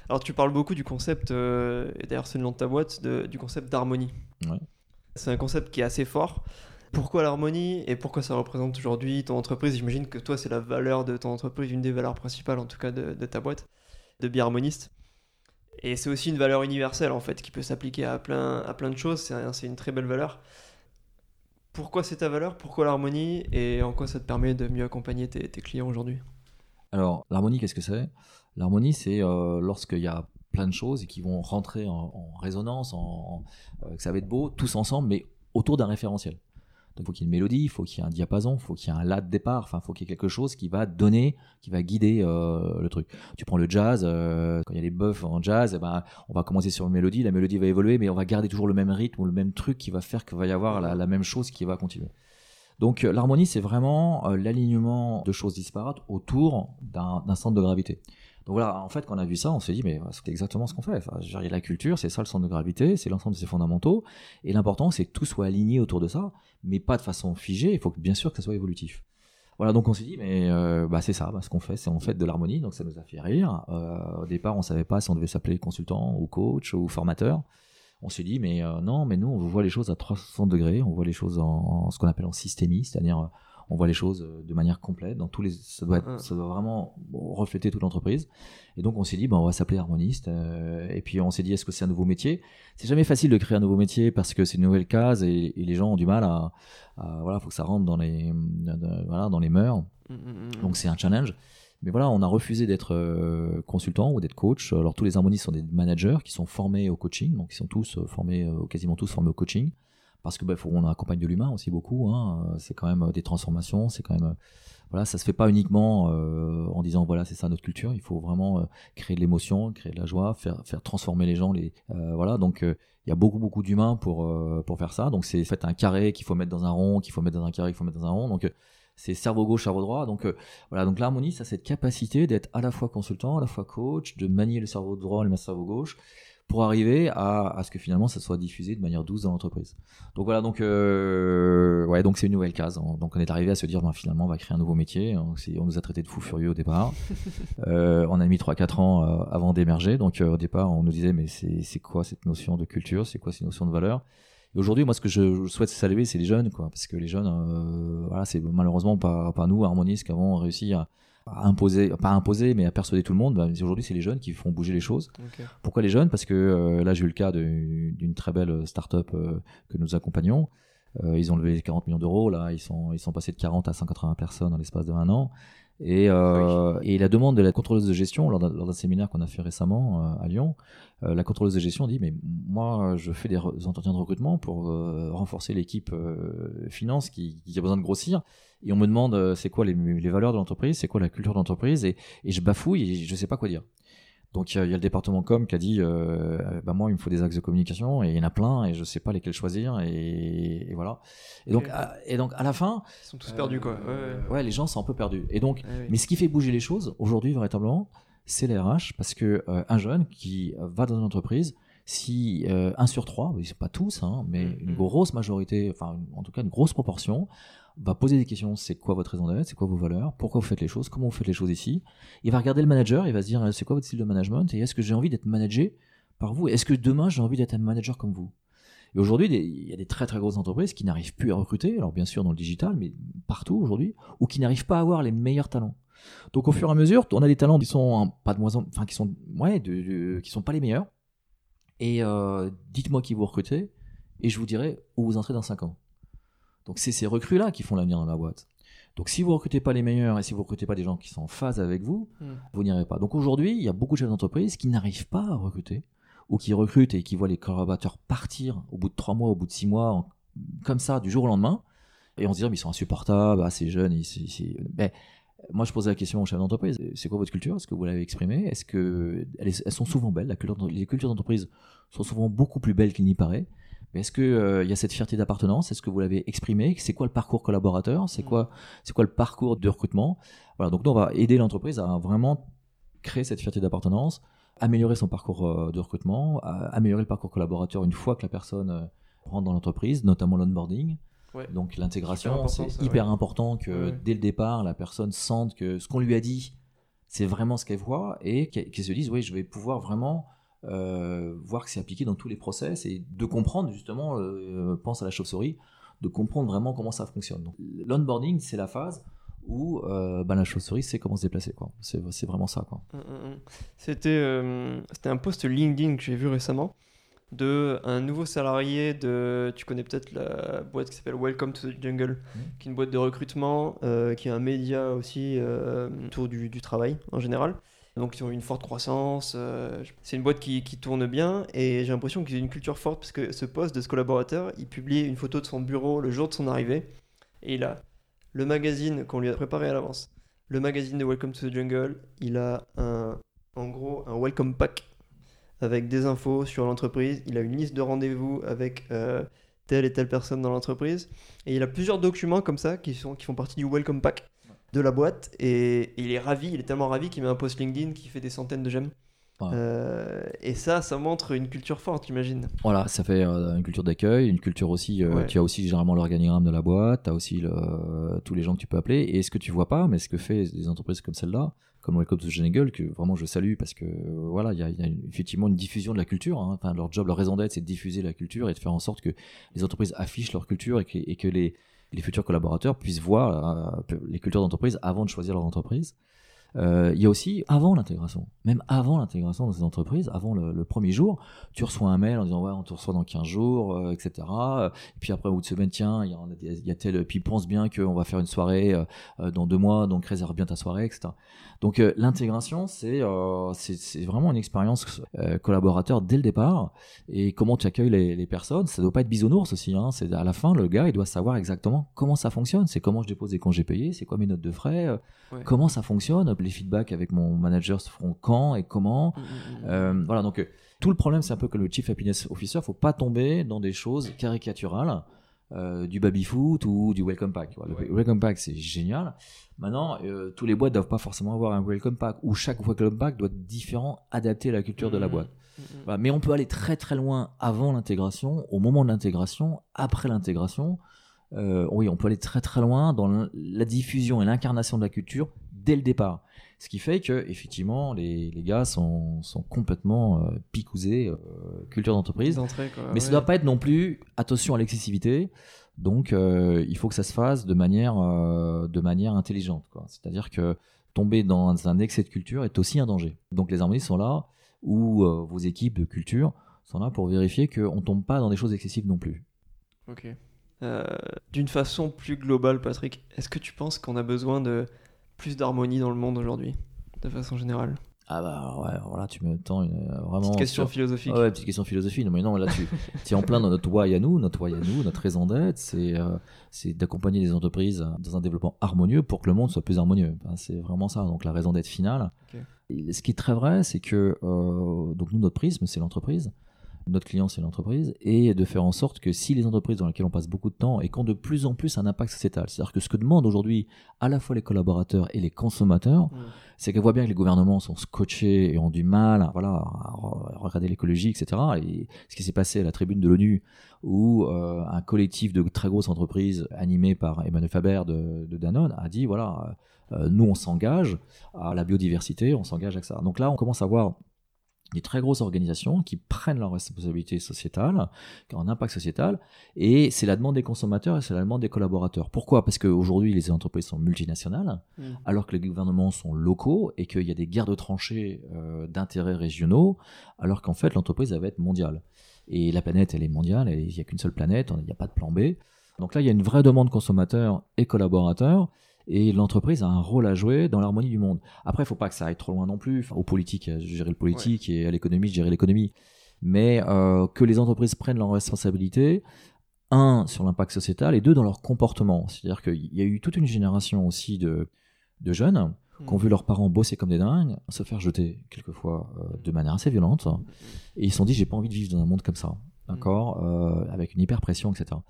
Alors tu parles beaucoup du concept, euh, et d'ailleurs c'est le nom de ta boîte, de- du concept d'harmonie. Ouais. C'est un concept qui est assez fort. Pourquoi l'harmonie et pourquoi ça représente aujourd'hui ton entreprise? J'imagine que toi c'est la valeur de ton entreprise, une des valeurs principales en tout cas de, de ta boîte, de biharmoniste. Et c'est aussi une valeur universelle en fait qui peut s'appliquer à plein, à plein de choses, c'est un- c'est une très belle valeur. Pourquoi c'est ta valeur? Pourquoi l'harmonie? Et en quoi ça te permet de mieux accompagner tes, tes clients aujourd'hui? Alors, l'harmonie, qu'est-ce que c'est? L'harmonie, c'est euh, lorsqu'il y a plein de choses et qui vont rentrer en, résonance, en, euh, que ça va être beau, tous ensemble, mais autour d'un référentiel. Donc, il faut qu'il y ait une mélodie, il faut qu'il y ait un diapason, il faut qu'il y ait un la de départ, enfin, il faut qu'il y ait quelque chose qui va donner, qui va guider euh, le truc. Tu prends le jazz, quand il y a les buffs en jazz, eh ben, on va commencer sur une mélodie, la mélodie va évoluer, mais on va garder toujours le même rythme ou le même truc qui va faire qu'il va y avoir la même chose qui va continuer. Donc euh, l'harmonie, c'est vraiment euh, l'alignement de choses disparates autour d'un centre de gravité. Donc voilà, en fait, quand on a vu ça, on s'est dit, mais c'est exactement ce qu'on fait. Enfin, la culture, c'est ça le centre de gravité, c'est l'ensemble de ses fondamentaux. Et l'important, c'est que tout soit aligné autour de ça, mais pas de façon figée. Il faut que, bien sûr que ça soit évolutif. Voilà, donc on s'est dit, mais euh, bah, c'est ça, bah, ce qu'on fait, c'est on fait de l'harmonie, donc ça nous a fait rire. Au départ, on savait pas si on devait s'appeler consultant ou coach ou formateur. On s'est dit, mais euh, non, mais nous, on voit les choses à 360 degrés, on voit les choses en, en ce qu'on appelle en systémie, c'est-à-dire euh, on voit les choses euh, de manière complète. Dans tous les, ça doit, être- Mhm. ça doit vraiment refléter toute l'entreprise. Et donc on s'est dit, bah, on va s'appeler harmoniste. euh, et puis on s'est dit, est-ce que c'est un nouveau métier? C'est jamais facile de créer un nouveau métier parce que c'est une nouvelle case et, et les gens ont du mal à, à- voilà, faut que ça rentre dans les, voilà, dans les mœurs. Mm, mm, mm. Donc c'est un challenge. Mais voilà, on a refusé d'être euh, consultant ou d'être coach. Alors tous les harmonistes sont des managers qui sont formés au coaching, donc ils sont tous euh, formés, euh, quasiment tous formés au coaching, parce que bah, faut, on accompagne de l'humain aussi beaucoup. Hein. C'est quand même des transformations, c'est quand même voilà, ça se fait pas uniquement en disant voilà c'est ça notre culture. Il faut vraiment créer de l'émotion, créer de la joie, faire faire transformer les gens. Les voilà donc il y a beaucoup beaucoup d'humains pour pour faire ça. Donc c'est fait un carré qu'il faut mettre dans un rond, qu'il faut mettre dans un carré, qu'il faut mettre dans un rond. Donc c'est cerveau gauche, cerveau droit. Donc euh, voilà, donc l'harmonie, ça cette capacité d'être à la fois consultant, à la fois coach, de manier le cerveau droit et le cerveau gauche pour arriver à, à ce que finalement ça soit diffusé de manière douce dans l'entreprise. Donc voilà, donc euh, ouais, donc c'est une nouvelle case. Donc on est arrivé à se dire, ben, finalement, on va créer un nouveau métier. On, on nous a traité de fous furieux au départ. Euh, on a mis 3-4 ans euh, avant d'émerger. Donc euh, au départ, on nous disait, mais c'est c'est quoi cette notion de culture? C'est quoi cette notion de valeur? Et aujourd'hui, moi, ce que je souhaite saluer, c'est les jeunes, quoi, parce que les jeunes, euh, voilà, c'est malheureusement pas, pas nous, Harmonis, qui avons réussi à, à imposer, pas à imposer, mais à persuader tout le monde. Bah, aujourd'hui, c'est les jeunes qui font bouger les choses. Pourquoi les jeunes? Parce que euh, là, j'ai eu le cas d'une très belle start-up euh, que nous accompagnons. Ils ont levé 40 millions d'euros. Là, ils sont, ils sont passés de 40 à 180 personnes en l'espace de un an. Et, euh, et la demande de la contrôleuse de gestion, lors d'un séminaire qu'on a fait récemment euh, à Lyon, euh, la contrôleuse de gestion dit Mais moi, je fais des, re- des entretiens de recrutement pour euh, renforcer l'équipe euh, finance qui, qui a besoin de grossir. Et on me demande euh, c'est quoi les, les valeurs de l'entreprise, c'est quoi la culture de l'entreprise, et, et je bafouille et je sais pas quoi dire. Donc il y, a il y a le département com qui a dit euh, bah moi il me faut des axes de communication et il y en a plein et je sais pas lesquels choisir et, et voilà. Et donc à, et donc à la fin Ils sont tous perdus quoi. Ouais, ouais. euh, ouais, les gens sont un peu perdus. Et donc Ouais, ouais. mais ce qui fait bouger les choses aujourd'hui véritablement c'est les RH parce que euh, un jeune qui va dans une entreprise si euh, un sur trois, c'est pas tous, hein, mais Mhm. une grosse majorité, enfin une- en tout cas une grosse proportion, va poser des questions. C'est quoi votre raison d'être? C'est quoi vos valeurs? Pourquoi vous faites les choses? Comment vous faites les choses ici? Il va regarder le manager, il va se dire c'est quoi votre style de management? Et est-ce que j'ai envie d'être managé par vous? Est-ce que demain j'ai envie d'être un manager comme vous? Et aujourd'hui, il y a des très très grosses entreprises qui n'arrivent plus à recruter, alors bien sûr dans le digital, mais partout aujourd'hui, ou qui n'arrivent pas à avoir les meilleurs talents. Donc au fur et à mesure, on a des talents qui sont pas de moins enfin qui sont ouais, qui sont pas les meilleurs. Et euh, dites-moi qui vous recrutez, et je vous dirai où vous entrez dans 5 ans. Donc c'est ces recrues là qui font l'avenir dans la boîte. Donc si vous recrutez pas les meilleurs et si vous recrutez pas des gens qui sont en phase avec vous, hmm. vous n'irez pas. Donc aujourd'hui, il y a beaucoup de chefs d'entreprise qui n'arrivent pas à recruter ou qui recrutent et qui voient les collaborateurs partir au bout de 3 mois, au bout de 6 mois, comme ça, du jour au lendemain. Et on se dit, mais ils sont insupportables, assez jeunes. Mais moi, je posais la question aux chefs d'entreprise c'est quoi votre culture? Est-ce que vous l'avez exprimée? Est-ce que elles, sont souvent belles Les cultures d'entreprise sont souvent beaucoup plus belles qu'il n'y paraît. Mais est-ce qu'il euh, il y a cette fierté d'appartenance? Est-ce que vous l'avez exprimé C'est quoi le parcours collaborateur? C'est mm. quoi, c'est quoi le parcours de recrutement? Voilà, donc nous, on va aider l'entreprise à vraiment créer cette fierté d'appartenance, améliorer son parcours euh, de recrutement, améliorer le parcours collaborateur une fois que la personne euh, rentre dans l'entreprise, notamment l'onboarding. Donc l'intégration, c'est hyper important que dès le départ, la personne sente que ce qu'on lui a dit, c'est vraiment ce qu'elle voit et qu'elle se dise, oui, je vais pouvoir vraiment euh, voir que c'est appliqué dans tous les process et de comprendre justement, euh, pense à la chauve-souris, de comprendre vraiment comment ça fonctionne. L'onboarding, c'est la phase où euh, bah, la chauve-souris sait comment se déplacer. C'est, vraiment ça. Quoi. Hum, hum, hum. C'était, c'était un post LinkedIn que j'ai vu récemment de un nouveau salarié de tu connais peut-être la boîte qui s'appelle Welcome to the Jungle qui est une boîte de recrutement qui est un média aussi autour du, du, travail en général donc ils ont une forte croissance. Euh, c'est une boîte qui, tourne bien et j'ai l'impression qu'ils ont une culture forte parce que ce poste de ce collaborateur, il publie une photo de son bureau le jour de son arrivée et il a le magazine qu'on lui a préparé à l'avance, le magazine de Welcome to the Jungle, il a en gros un welcome pack avec des infos sur l'entreprise, il a une liste de rendez-vous avec euh, telle et telle personne dans l'entreprise et il a plusieurs documents comme ça qui, sont, qui font partie du welcome pack de la boîte et, il est ravi, il est tellement ravi qu'il met un post LinkedIn qui fait des centaines de j'aime. Euh, et ça, ça montre une culture forte, j'imagine. Voilà, ça fait euh, une culture d'accueil, une culture aussi. Euh, tu as aussi généralement l'organigramme de la boîte, tu as aussi tous les gens que tu peux appeler. Et ce que tu vois pas, mais ce que fait des entreprises comme celle-là, comme Welcome to Genegel, que vraiment je salue parce que voilà, il y a, effectivement une diffusion de la culture. Hein. Enfin, leur job, leur raison d'être, c'est de diffuser la culture et de faire en sorte que les entreprises affichent leur culture et que les les futurs collaborateurs puissent voir euh, les cultures d'entreprise avant de choisir leur entreprise. Euh, il y a aussi avant l'intégration, même avant l'intégration dans ces entreprises, avant le, premier jour, tu reçois un mail en disant ouais on te reçoit dans 15 jours, euh, etc. Et puis après au bout de semaine, tiens, il y, a, y a tel, puis pense bien qu'on va faire une soirée dans deux mois, donc réserve bien ta soirée, etc. Donc euh, l'intégration, euh, c'est c'est vraiment une expérience euh, collaborateur dès le départ. Et comment tu accueilles les, les personnes, ça doit pas être bisounours aussi. Hein. C'est à la fin, le gars, il doit savoir exactement comment ça fonctionne. C'est comment je dépose des congés payés, c'est quoi mes notes de frais, comment ça fonctionne, les feedbacks avec mon manager se feront quand et comment. Mmh, mmh, mmh. voilà, donc tout le problème, c'est un peu que le chief happiness officer, faut pas tomber dans des choses caricaturales. Euh, du baby foot ou du welcome pack. Le welcome pack c'est génial. Maintenant, euh, tous les boîtes doivent pas forcément avoir un welcome pack ou chaque welcome pack doit être différent, adapté à la culture de la boîte. Mmh. Mais on peut aller très très loin avant l'intégration, au moment de l'intégration, après l'intégration. Euh, oui, on peut aller très très loin dans la diffusion et l'incarnation de la culture dès le départ. Ce qui fait que effectivement les, les gars sont, sont complètement euh, picousés euh, culture d'entreprise. Mais ça ne doit pas être non plus attention à l'excessivité. Donc euh, il faut que ça se fasse de manière euh, de manière intelligente. C'est-à-dire que tomber dans un excès de culture est aussi un danger. Donc les harmonies sont là ou vos équipes de culture sont là pour vérifier qu'on tombe pas dans des choses excessives non plus. Ok. D'une façon plus globale, Patrick, est-ce que tu penses qu'on a besoin de plus d'harmonie dans le monde aujourd'hui, de façon générale ah bah ouais, voilà, tu me tends une, euh, vraiment. Petite question philosophique. ouais, petite question philosophique. Mais non, là, tu es en plein dans notre why à nous, notre why à nous, notre raison d'être, c'est euh, c'est d'accompagner les entreprises dans un développement harmonieux pour que le monde soit plus harmonieux. c'est vraiment ça. Donc la raison d'être finale. ce qui est très vrai, c'est que euh, donc nous, notre prisme, c'est l'entreprise notre client c'est l'entreprise, et de faire en sorte que si les entreprises dans lesquelles on passe beaucoup de temps et qui ont de plus en plus un impact sociétal, c'est-à-dire que ce que demandent aujourd'hui à la fois les collaborateurs et les consommateurs, mmh. c'est qu'elles voient bien que les gouvernements sont scotchés et ont du mal voilà, à regarder l'écologie, etc. Et ce qui s'est passé à la tribune de l'ONU, où euh, un collectif de très grosses entreprises animé par Emmanuel Faber de, de Danone a dit, voilà, euh, nous on s'engage à la biodiversité, on s'engage à ça. Donc là on commence à voir des très grosses organisations qui prennent leurs responsabilités sociétales, qui ont un impact sociétal, et c'est la demande des consommateurs et c'est la demande des collaborateurs. Pourquoi? Parce qu'aujourd'hui, les entreprises sont multinationales, Mm. alors que les gouvernements sont locaux et qu'il y a des guerres de tranchées euh, d'intérêts régionaux, alors qu'en fait, l'entreprise elle va être mondiale. Et la planète, elle est mondiale, il n'y a qu'une seule planète, il n'y a pas de plan B. Donc là, il y a une vraie demande consommateur et collaborateur, et l'entreprise a un rôle à jouer dans l'harmonie du monde. Après, il faut pas que ça aille trop loin non plus. Enfin, aux politiques, à gérer le politique, et à l'économie, gérer l'économie. Mais euh, que les entreprises prennent leurs responsabilités, un, sur l'impact sociétal, et deux, dans leur comportement. C'est-à-dire qu'il y a eu toute une génération aussi de, de jeunes qui ont vu leurs parents bosser comme des dingues, se faire jeter quelquefois euh, de manière assez violente, et ils se sont dit j'ai pas envie de vivre dans un monde comme ça, d'accord, euh, avec une hyper pression, etc.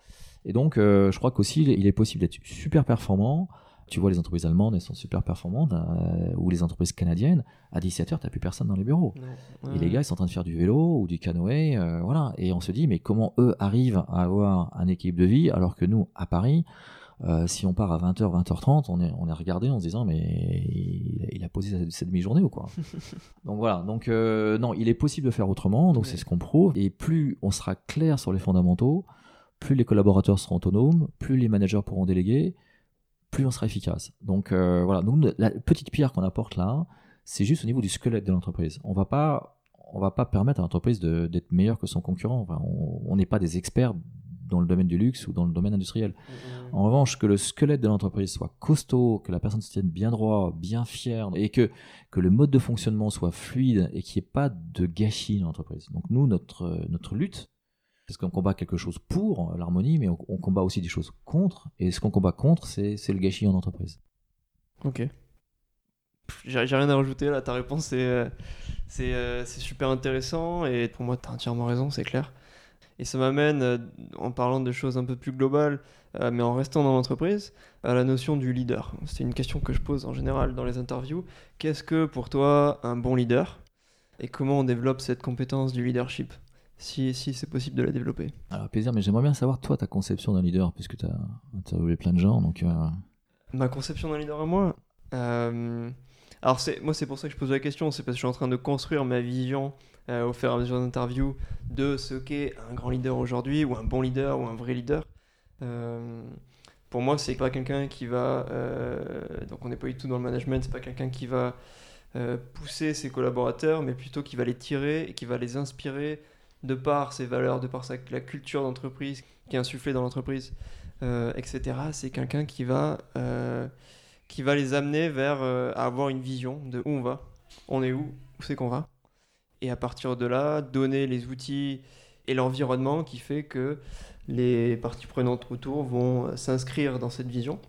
Et donc euh, je crois qu'aussi il est possible d'être super performant. Tu vois les entreprises allemandes elles sont super performantes, euh, ou les entreprises canadiennes à 17h t'as plus personne dans les bureaux. Et les gars, ils sont en train de faire du vélo ou du canoë, euh, voilà. Et on se dit, mais comment eux arrivent à avoir un équilibre de vie alors que nous, à Paris, euh, si on part à 20h, 20h30, on est, on est regardé en se disant, mais il, il a posé cette, cette demi-journée ou quoi? Donc voilà. Donc euh, non, il est possible de faire autrement. Donc Ouais. c'est ce qu'on prouve. Et plus on sera clair sur les fondamentaux, plus les collaborateurs seront autonomes, plus les managers pourront déléguer, plus on sera efficace. Donc euh, voilà. Donc la petite pierre qu'on apporte là, c'est juste au niveau du squelette de l'entreprise. On va pas, on va pas permettre à l'entreprise d'être meilleure que son concurrent. Enfin, on n'est pas des experts dans le domaine du luxe ou dans le domaine industriel. Mm, En revanche, que le squelette de l'entreprise soit costaud, que la personne se tienne bien droit, bien fière, et que, que le mode de fonctionnement soit fluide et qu'il n'y ait pas de gâchis dans l'entreprise. Donc nous, notre, notre lutte, parce qu'on combat quelque chose pour l'harmonie, mais on, combat aussi des choses contre, et ce qu'on combat contre, c'est le gâchis en entreprise. Ok. J'ai rien à rajouter là, ta réponse c'est euh, euh, super intéressant et pour moi tu as entièrement raison, c'est clair. Et ça m'amène, euh, en parlant de choses un peu plus globales, euh, mais en restant dans l'entreprise, à la notion du leader. C'est une question que je pose en général dans les interviews. Qu'est-ce que pour toi un bon leader? Et comment on développe cette compétence du leadership? Si, si c'est possible de la développer Alors, plaisir, mais j'aimerais bien savoir, toi, ta conception d'un leader, puisque tu as interviewé plein de gens, donc... euh, Ma conception d'un leader à moi euh, Alors, c'est, moi, c'est pour ça que je pose la question. C'est parce que je suis en train de construire ma vision euh, au fur et à mesure d'interviews de ce qu'est un grand leader aujourd'hui, ou un bon leader, ou un vrai leader. Euh, pour moi, c'est pas quelqu'un qui va. euh, donc, on n'est pas du tout dans le management, c'est pas quelqu'un qui va euh, pousser ses collaborateurs, mais plutôt qui va les tirer et qui va les inspirer de par ses valeurs, de par sa, la culture d'entreprise qui est insufflée dans l'entreprise, euh, etc. C'est quelqu'un qui va, euh, qui va les amener vers euh, à avoir une vision de où on va, on est où, où c'est qu'on va. Et à partir de là, donner les outils et l'environnement qui fait que les parties prenantes autour vont s'inscrire dans cette vision.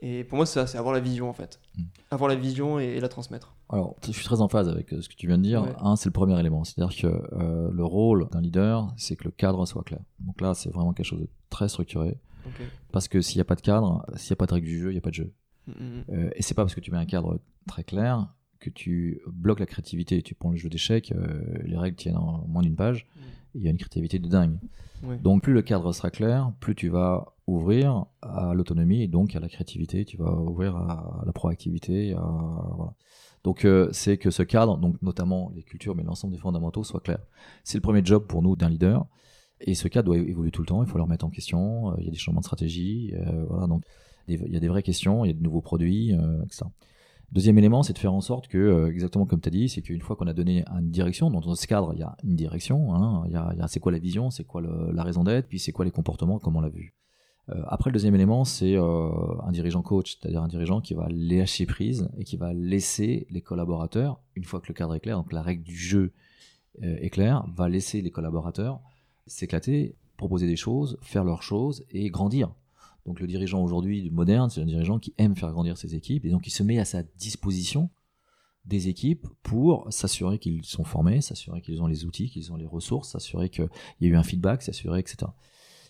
Et pour moi, c'est ça, c'est avoir la vision en fait. Mm. Avoir la vision et, et la transmettre. Alors, je suis très en phase avec euh, ce que tu viens de dire. Ouais. Un, c'est le premier élément. C'est-à-dire que euh, le rôle d'un leader, c'est que le cadre soit clair. Donc là, c'est vraiment quelque chose de très structuré. Parce que s'il n'y a pas de cadre, s'il n'y a pas de règle du jeu, il n'y a pas de jeu. Mm, mm, Euh, et c'est pas parce que tu mets un cadre très clair que tu bloques la créativité. Tu prends le jeu d'échecs, euh, les règles tiennent en moins d'une page, Mm. il y a une créativité de dingue. Ouais. Donc plus le cadre sera clair, plus tu vas ouvrir à l'autonomie et donc à la créativité, tu vas ouvrir à la proactivité. À, voilà. Donc euh, c'est que ce cadre, donc notamment les cultures, mais l'ensemble des fondamentaux, soit clair. C'est le premier job pour nous d'un leader. Et ce cadre doit évoluer tout le temps, il faut le remettre en question, euh, il y a des changements de stratégie, euh, voilà, donc il y a des vraies questions, il y a de nouveaux produits, euh, etc. Deuxième élément, c'est de faire en sorte que, euh, exactement comme tu as dit, c'est qu'une fois qu'on a donné une direction, dans ce cadre, il y a une direction, hein, il y a, a c'est quoi la vision, c'est quoi le- la raison d'être, puis c'est quoi les comportements, comme on l'a vu. Euh, après, le deuxième élément, c'est euh, un dirigeant coach, c'est-à-dire un dirigeant qui va lâcher prise et qui va laisser les collaborateurs, une fois que le cadre est clair, donc la règle du jeu euh, est claire, va laisser les collaborateurs s'éclater, proposer des choses, faire leurs choses et grandir. Donc le dirigeant aujourd'hui moderne, c'est un dirigeant qui aime faire grandir ses équipes et donc il se met à sa disposition des équipes pour s'assurer qu'ils sont formés, s'assurer qu'ils ont les outils, qu'ils ont les ressources, s'assurer qu'il y a eu un feedback, s'assurer, etc.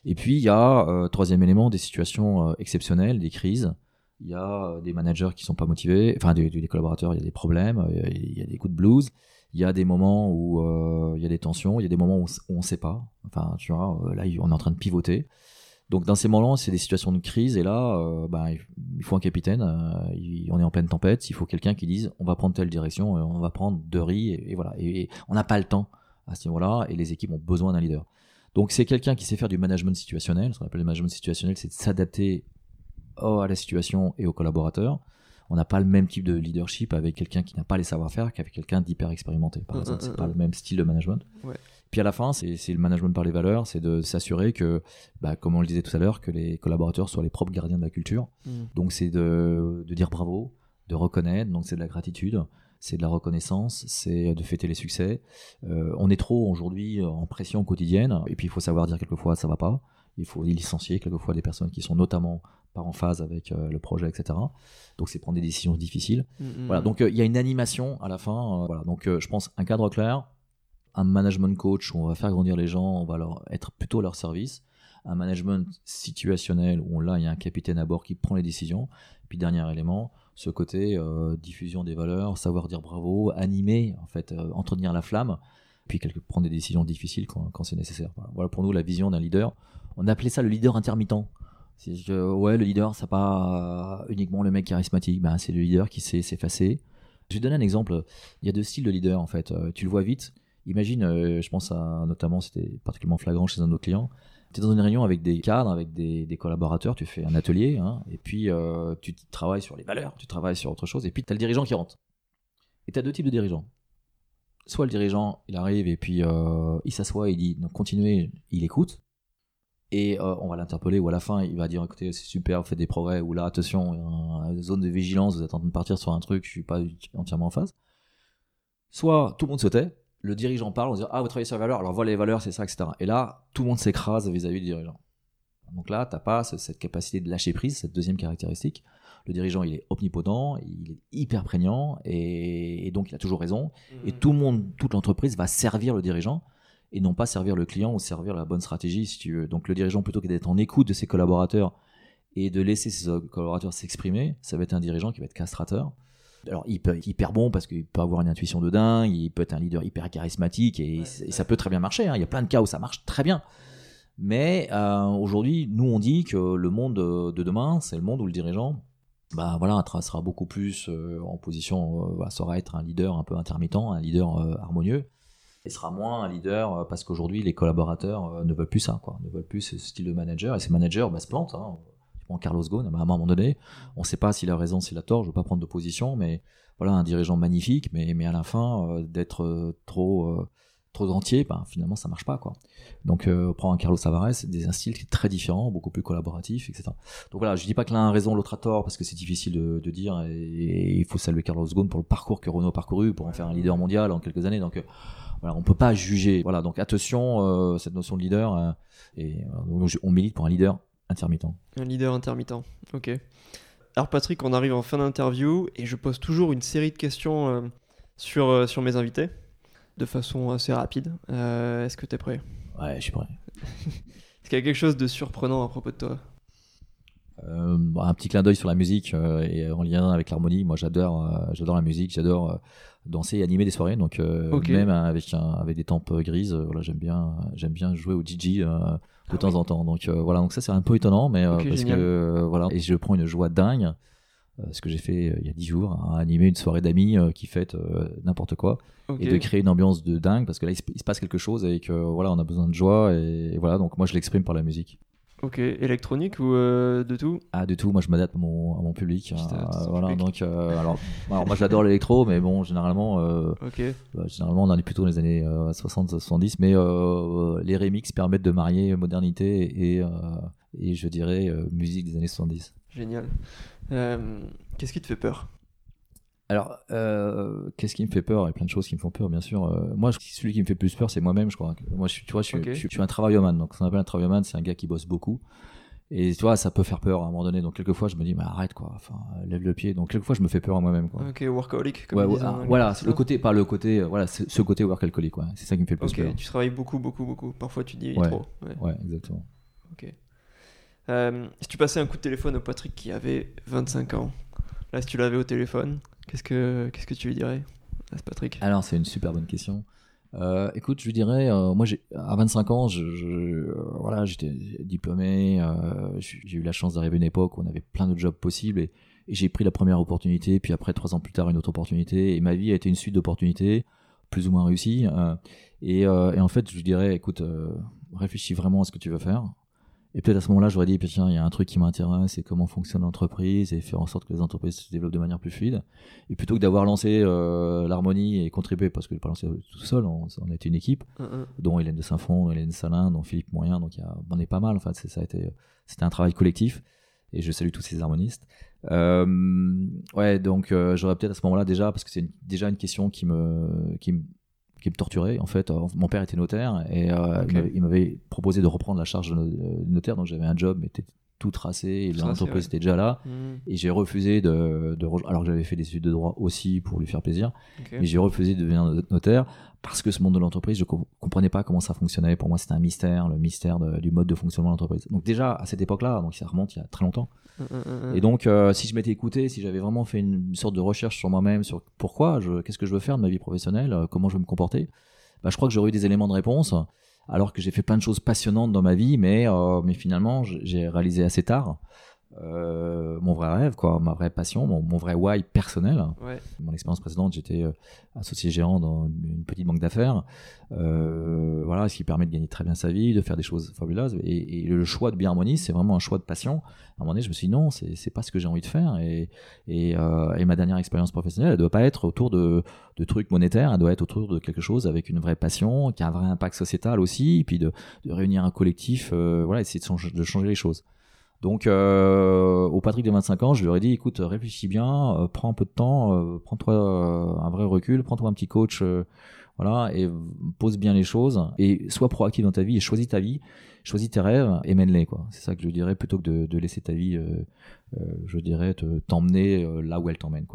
Et puis il y a, euh, troisième élément, des situations euh, exceptionnelles, des crises. Il y a euh, des managers qui sont pas motivés, enfin des, collaborateurs, il y a des problèmes, il y a des coups de blues. Il y a des moments où il y a des tensions, il y a des moments où, on- ne sait pas. Enfin, tu vois, là, on est en train de pivoter. Donc dans ces moments-là, c'est des situations de crise et là, bah, il faut un capitaine. on est en pleine tempête. Il faut quelqu'un qui dise on va prendre telle direction, on va prendre deux riz et, et voilà. Et, et on n'a pas le temps à ce niveau-là et les équipes ont besoin d'un leader. Donc c'est quelqu'un qui sait faire du management situationnel. Ce qu'on appelle le management situationnel, c'est de s'adapter au- à la situation et aux collaborateurs. On n'a pas le même type de leadership avec quelqu'un qui n'a pas les savoir-faire qu'avec quelqu'un d'hyper expérimenté. Par Mm, exemple, mm, c'est mm, pas le même style de management. Ouais. Puis à la fin, c'est le management par les valeurs, c'est de s'assurer que, bah, comme on le disait tout à l'heure, que les collaborateurs soient les propres gardiens de la culture. Donc c'est de, de dire bravo, de reconnaître, donc c'est de la gratitude, c'est de la reconnaissance, c'est de fêter les succès. Euh, on est trop aujourd'hui en pression quotidienne, et puis il faut savoir dire quelquefois ça va pas. Il faut licencier quelquefois des personnes qui sont notamment pas en phase avec euh, le projet, etc. Donc c'est prendre des décisions difficiles. Mm, mm, Voilà, mm. donc euh, il y a une animation à la fin. voilà, donc je pense un cadre clair, un management coach où on va faire grandir les gens, on va leur être plutôt à leur service, un management situationnel où là il y a un capitaine à bord qui prend les décisions. Puis dernier élément, ce côté euh, diffusion des valeurs, savoir dire bravo, animer en fait, euh, entretenir la flamme, puis prendre des décisions difficiles quand, c'est nécessaire. Voilà. Pour nous la vision d'un leader. On appelait ça le leader intermittent. Que, ouais, le leader, c'est pas uniquement le mec charismatique, ben, c'est le leader qui sait s'effacer. Je vais donner un exemple. Il y a deux styles de leader en fait. Euh, tu le vois vite. Imagine, euh, je pense à notamment, c'était particulièrement flagrant chez un de nos clients. Tu es dans une réunion avec des cadres, avec des, collaborateurs, tu fais un atelier, hein, et puis euh, tu travailles sur les valeurs, tu travailles sur autre chose, et puis tu as le dirigeant qui rentre. Et tu as deux types de dirigeants. Soit le dirigeant, il arrive et puis euh, il s'assoit, il dit non, continuez, il écoute, et euh, on va l'interpeller, ou à la fin, il va dire écoutez, c'est super, faites des progrès, ou là, attention, une zone de vigilance, vous êtes en train de partir sur un truc, je suis pas entièrement en phase. Soit tout le monde se tait, le dirigeant parle, on dit ah vous travaillez sur les valeurs, alors voilà les valeurs, c'est ça, etc. Et là, tout le monde s'écrase vis-à-vis du dirigeant. Donc là, t'as pas ce- cette capacité de lâcher prise, cette deuxième caractéristique. Le dirigeant, il est omnipotent, il est hyper prégnant, et, et donc il a toujours raison. Et Mm. tout le monde, toute l'entreprise va servir le dirigeant et non pas servir le client ou servir la bonne stratégie, si tu veux. Donc le dirigeant, plutôt que d'être en écoute de ses collaborateurs et de laisser ses collaborateurs s'exprimer, ça va être un dirigeant qui va être castrateur. Alors, il peut être hyper bon parce qu'il peut avoir une intuition de dingue, il peut être un leader hyper charismatique et, Ouais, et ça peut très bien marcher. hein. Il y a plein de cas où ça marche très bien. Mais euh, aujourd'hui, nous, on dit que le monde de demain, c'est le monde où le dirigeant bah, voilà, sera beaucoup plus euh, en position, euh, bah, saura être un leader un peu intermittent, un leader euh, harmonieux. Et sera moins un leader parce qu'aujourd'hui, les collaborateurs ne veulent plus ça, quoi, ne veulent plus ce style de manager. Et ces managers bah, se plantent. Hein. Prends Carlos Ghosn, bah, à un moment donné, on ne sait pas s'il a raison, s'il a tort, je ne veux pas prendre de position, mais voilà, un dirigeant magnifique, mais, mais à la fin, euh, d'être euh, trop, euh, trop entier, bah, finalement, ça marche pas. Quoi. Donc, euh, prends un Carlos Tavares, c'est des- un style qui est très différent, beaucoup plus collaboratif, etc. Donc voilà, je dis pas que l'un a raison, l'autre a tort, parce que c'est difficile de, de dire, et, il faut saluer Carlos Ghosn pour le parcours que Renault a parcouru, pour en faire un leader mondial en quelques années. Donc euh, voilà, on peut pas juger. Voilà, donc attention, euh, cette notion de leader, et on milite pour un leader intermittent. Un leader intermittent. Ok. Alors Patrick, on arrive en fin d'interview et je pose toujours une série de questions euh, sur, euh, sur mes invités de façon assez rapide. Euh, Est-ce que tu es prêt? Ouais, je suis prêt. Est-ce qu'il y a quelque chose de surprenant à propos de toi? Un petit clin d'œil sur la musique et en lien avec l'harmonie. Moi, j'adore, j'adore la musique, j'adore danser et animer des soirées. Donc, euh, même avec un, avec des tempes grises, voilà, j'aime bien, j'aime bien jouer au DJ euh, de Ah temps oui. en temps. Donc euh, voilà, donc ça c'est un peu étonnant, mais euh, parce génial. que euh, voilà, et je prends une joie dingue. ce que j'ai fait il y a dix jours, à animer une soirée d'amis qui fête n'importe quoi et de créer une ambiance de dingue parce que là il se, il se passe quelque chose et que voilà on a besoin de joie et, voilà donc moi je l'exprime par la musique. Ok, électronique ou euh, de tout? Ah du tout, moi je m'adapte à mon, à mon public. Hein, voilà, public. donc euh, alors, alors moi j'adore l'électro, mais bon généralement, euh, Ok. bah, généralement on en est plutôt dans les années 60-70, mais euh, les remixes permettent de marier modernité et, euh, et je dirais euh, musique des années 70. Génial. Euh, Qu'est-ce qui te fait peur? Alors, euh, qu'est-ce qui me fait peur? Il y a plein de choses qui me font peur, bien sûr. Euh, moi, celui qui me fait plus peur, c'est moi-même, je crois. Moi, je, tu vois, je suis, Ok. je je suis un. Donc, ce qu'on appelle un travaillomane, c'est un gars qui bosse beaucoup. Et tu vois, ça peut faire peur à un moment donné. Donc, quelquefois, je me dis, mais arrête, quoi. Enfin, euh, lève le pied. Donc, quelquefois, je me fais peur à moi-même, quoi. Ok, workaholic, comme Ouais, ouais, ah, voilà, le côté, pas le côté, euh, voilà, ce côté work alcoolique, ouais. C'est ça qui me fait le plus Ok, peur. tu travailles beaucoup, beaucoup, beaucoup. Parfois tu dis Ouais. trop. Ouais. Exactement. Euh, si tu passais un coup de téléphone au Patrick qui avait 25 ans, là si tu l'avais au téléphone, qu'est-ce que qu'est-ce que tu lui dirais Patrick? Alors, c'est une super bonne question. Euh, écoute, je lui dirais, euh, moi, à 25 ans, euh, voilà, j'étais diplômé. j'ai eu la chance d'arriver à une époque où on avait plein de jobs possibles et, j'ai pris la première opportunité. Puis après, trois ans plus tard, une autre opportunité. Et ma vie a été une suite d'opportunités, plus ou moins réussies. et, et en fait, je lui dirais, écoute, réfléchis vraiment à ce que tu veux faire. Et peut-être à ce moment-là, j'aurais dit, tiens, il y a un truc qui m'intéresse, c'est comment fonctionne l'entreprise et faire en sorte que les entreprises se développent de manière plus fluide. Et plutôt que d'avoir lancé euh, l'harmonie et contribué, parce que je pas lancé tout seul, on, on était une équipe, Hum, hum. dont Hélène de Saint-Fond, Hélène Salin, dont Philippe Moyen, donc il y a, on est pas mal. Enfin, c'est- ça a été, c'était un travail collectif. Et je salue tous ces harmonistes. Euh, ouais, donc euh, j'aurais peut-être à ce moment-là déjà, parce que c'est déjà une question qui me, qui me, qui me torturait. En fait, Euh, mon père était notaire et euh, il m'avait- proposé de reprendre la charge de de notaire, donc j'avais un job, mais était tout tracé et l'entreprise était déjà là. Hum, Et j'ai refusé de, de rejoindre- alors que j'avais fait des études de droit aussi pour lui faire plaisir, mais j'ai refusé de devenir notaire parce que ce monde de l'entreprise, je com- comprenais pas comment ça fonctionnait. Pour moi, c'était un mystère, le mystère de- du mode de fonctionnement de l'entreprise. Donc déjà à cette époque-là, donc ça remonte il y a très longtemps. Hum, hum, Et donc, euh, si je m'étais écouté, si j'avais vraiment fait une, sorte de recherche sur moi-même, sur pourquoi, je, qu'est-ce que je veux faire de ma vie professionnelle, euh, comment je veux me comporter, bah, je crois que j'aurais eu des éléments de réponse. Alors que j'ai fait plein de choses passionnantes dans ma vie, mais, euh, mais finalement, j'ai réalisé assez tard euh, mon vrai rêve, quoi, ma vraie passion, mon, mon vrai why personnel. Ouais. Mon expérience précédente, j'étais euh, associé gérant dans une petite banque d'affaires. Euh, voilà, ce qui permet de gagner très bien sa vie, de faire des choses fabuleuses. Et, et le choix de Biharmonie, c'est vraiment un choix de passion. À un moment donné, je me suis dit non, c'est c'est pas ce que j'ai envie de faire. Et, et, euh, et ma dernière expérience professionnelle, elle doit pas être autour de, de trucs monétaires, elle doit être autour de quelque chose avec une vraie passion, qui a un vrai impact sociétal aussi, et puis de, de réunir un collectif, voilà, essayer de changer, de changer les choses. Donc, euh, au Patrick de 25 ans, je lui aurais dit, écoute, réfléchis bien, euh, prends un peu de temps, euh, prends-toi un vrai recul, prends-toi un petit coach, voilà, et pose bien les choses, et sois proactif dans ta vie, et choisis ta vie, choisis tes rêves, et mène-les, quoi. C'est ça que je dirais, plutôt que de, laisser ta vie, je dirais, te- t'emmener là où elle t'emmène.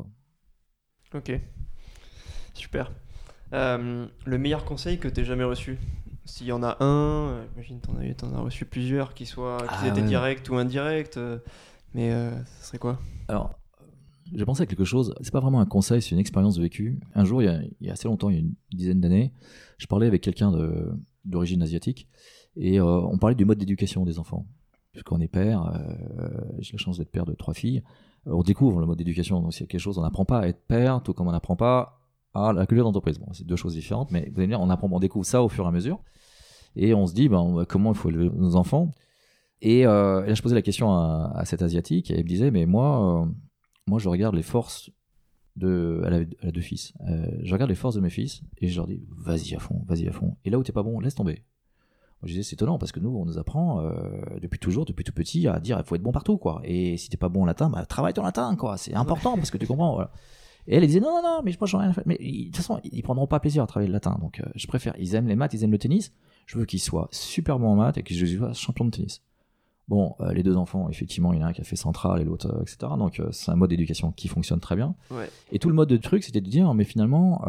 Ok. Super. Le meilleur conseil que tu jamais reçu? S'il y en a un, euh, j'imagine t'en as, t'en as reçu plusieurs, qui soient qui Ah étaient ouais. directs ou indirects, euh, mais euh, ce serait quoi? Alors, j'ai pensé à quelque chose. C'est pas vraiment un conseil, c'est une expérience vécue. Un jour, il y a, il y a assez longtemps, il y a une dizaine d'années, je parlais avec quelqu'un de- d'origine asiatique et euh, on parlait du mode d'éducation des enfants. Puisqu'on est père, euh, j'ai la chance d'être père de trois filles, on découvre le mode d'éducation. Donc, s'il y a quelque chose, on n'apprend pas à être père, tout comme on n'apprend pas à la culture d'entreprise. Bon, c'est deux choses différentes, mais vous allez me dire, on apprend, on découvre ça au fur et à mesure. Et on se dit, ben, comment il faut élever nos enfants. Et, euh, là, je posais la question à, à cet asiatique et il me disait, mais moi, euh, moi, je regarde les forces de. Elle a, elle deux fils. Euh, je regarde les forces de mes fils et je leur dis, vas-y à fond, vas-y à fond. Et là où t'es pas bon, laisse tomber. Moi, je disais, c'est étonnant parce que nous, on nous apprend depuis toujours, depuis tout petit, à dire, il faut être bon partout, quoi. Et si t'es pas bon en latin, bah, travaille ton latin, quoi. C'est important parce que tu comprends. Et elle, elle disait, non, non, non, mais j'en ai rien à faire. Mais de toute façon, ils prendront pas plaisir à travailler le latin. Donc, je préfère, ils aiment les maths, ils aiment le tennis. Je veux qu'ils soient super bons en maths et qu'ils soient champions de tennis. Bon, euh, les deux enfants, effectivement, il y en a un qui a fait central et l'autre, euh, etc. Donc, euh, c'est un mode d'éducation qui fonctionne très bien. Ouais. Et tout le mode de truc, c'était de dire, mais finalement,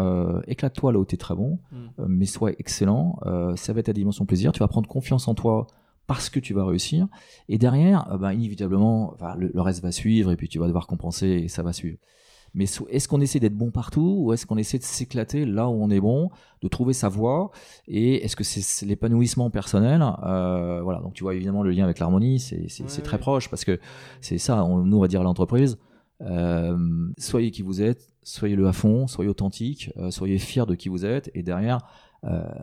éclate-toi là où t'es très bon, Mm. mais sois excellent. ça va être ta dimension plaisir. Tu vas prendre confiance en toi parce que tu vas réussir. Et derrière, ben, inévitablement, le reste va suivre et puis tu vas devoir compenser et ça va suivre. Mais est-ce qu'on essaie d'être bon partout ou est-ce qu'on essaie de s'éclater là où on est bon, de trouver sa voie et est-ce que c'est l'épanouissement personnel Euh, Voilà, donc tu vois évidemment le lien avec l'harmonie, c'est Ouais, très proche parce que c'est ça, on, nous on va dire à l'entreprise, euh, soyez qui vous êtes, soyez-le à fond, soyez authentique, euh, soyez fiers de qui vous êtes et derrière,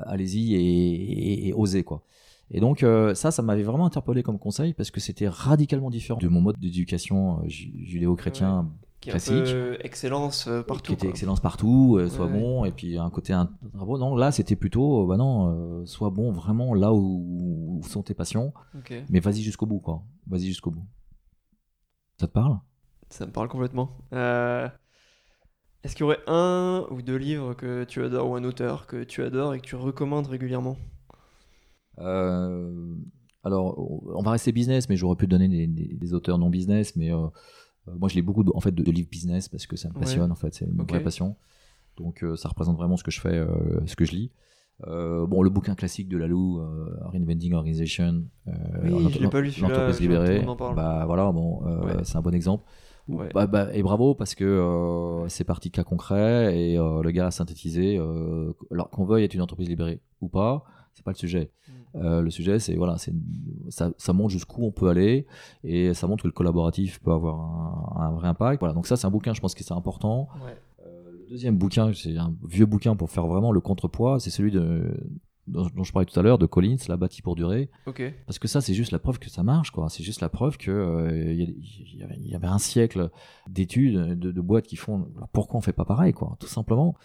allez-y et, et- et osez quoi. Et donc euh, ça, ça m'avait vraiment interpellé comme conseil parce que c'était radicalement différent de mon mode d'éducation euh, ju- judéo-chrétien Qui est Classique. un peu excellence euh, partout. qui était quoi. excellence partout, euh, soit Ouais. bon, et puis un côté un bravo. Non, là c'était plutôt, euh, bah non, euh, sois bon vraiment là où, où sont tes passions, mais vas-y jusqu'au bout, quoi. Vas-y jusqu'au bout. Ça te parle? Ça me parle complètement. Euh, Est-ce qu'il y aurait un ou deux livres que tu adores ou un auteur que tu adores et que tu recommandes régulièrement? Alors, on va rester business, mais j'aurais pu te donner des, des- des auteurs non business, mais moi je lis beaucoup de, en fait de, de livres business parce que ça me Ouais. passionne en fait, c'est une Ok. vraie passion. Donc euh, ça représente vraiment ce que je fais, euh, ce que je lis. Euh, bon, le bouquin classique de Lalou, euh, Reinventing Organization, euh, Oui, l'ent- je l'ai pas lu, celui-là, l'entreprise libérée. Bah voilà, bon, euh, Ouais. c'est un bon exemple. Ouais. Bah, bah, et bravo parce que euh, c'est parti cas concret et euh, le gars a synthétisé. euh, alors qu'on veuille être une entreprise libérée ou pas, c'est pas le sujet. Mm. Euh, le sujet, c'est voilà, c'est ça, ça montre jusqu'où on peut aller et ça montre que le collaboratif peut avoir un, un vrai impact. Voilà, donc ça, c'est un bouquin, je pense que c'est important. Ouais. Euh, le deuxième bouquin, c'est un vieux bouquin pour faire vraiment le contrepoids, c'est celui de dont, dont je parlais tout à l'heure de Collins, La bâtie pour durer. Ok. Parce que ça, c'est juste la preuve que ça marche, quoi. C'est juste la preuve que euh, il y, y avait- il y avait un siècle d'études, de, de boîtes qui font. pourquoi on fait pas pareil, quoi Tout simplement.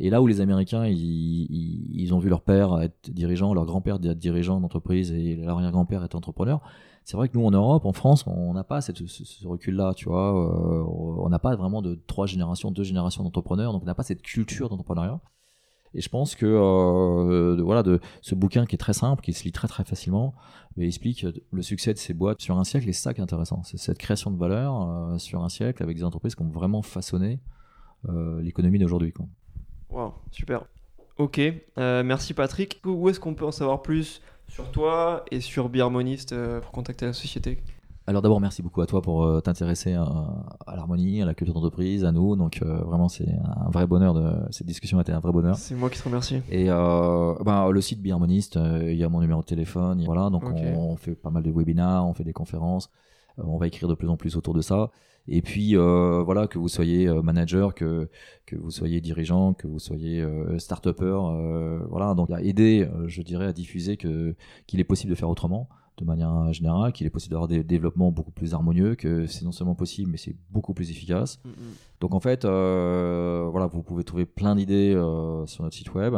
Et là où les Américains, ils, ont vu leur père être dirigeant, leur grand-père être dirigeant d'entreprise et leur arrière-grand-père être entrepreneur, c'est vrai que nous en Europe, en France, on n'a pas ce, recul-là, tu vois. Euh, on n'a pas vraiment de trois générations, deux générations d'entrepreneurs, donc on n'a pas cette culture d'entrepreneuriat. Et je pense que euh, voilà, ce bouquin qui est très simple, qui se lit très très facilement, mais explique le succès de ces boîtes sur un siècle. Et c'est ça qui est intéressant, c'est cette création de valeur euh, sur un siècle avec des entreprises qui ont vraiment façonné l'économie d'aujourd'hui. Wow, super. Ok, euh, merci Patrick. Où est-ce qu'on peut en savoir plus sur toi et sur Biharmoniste euh, pour contacter la société? Alors d'abord, merci beaucoup à toi pour euh, t'intéresser à, à l'harmonie, à la culture d'entreprise, à nous. Donc euh, vraiment, c'est un vrai bonheur. De... Cette discussion a été un vrai bonheur. C'est moi qui te remercie. Et euh, ben, le site Biharmoniste, il y a mon numéro de téléphone. Voilà, donc on, on fait pas mal de webinars, on fait des conférences. Euh, on va écrire de plus en plus autour de ça. Et puis euh, voilà, que vous soyez euh, manager, que que vous soyez dirigeant, que vous soyez start-upper, voilà, donc à aider, je dirais, à diffuser que qu'il est possible de faire autrement, de manière générale, qu'il est possible d'avoir des développements beaucoup plus harmonieux, que c'est non seulement possible, mais c'est beaucoup plus efficace. Mm, mm. Donc en fait, euh, voilà, vous pouvez trouver plein d'idées euh, sur notre site web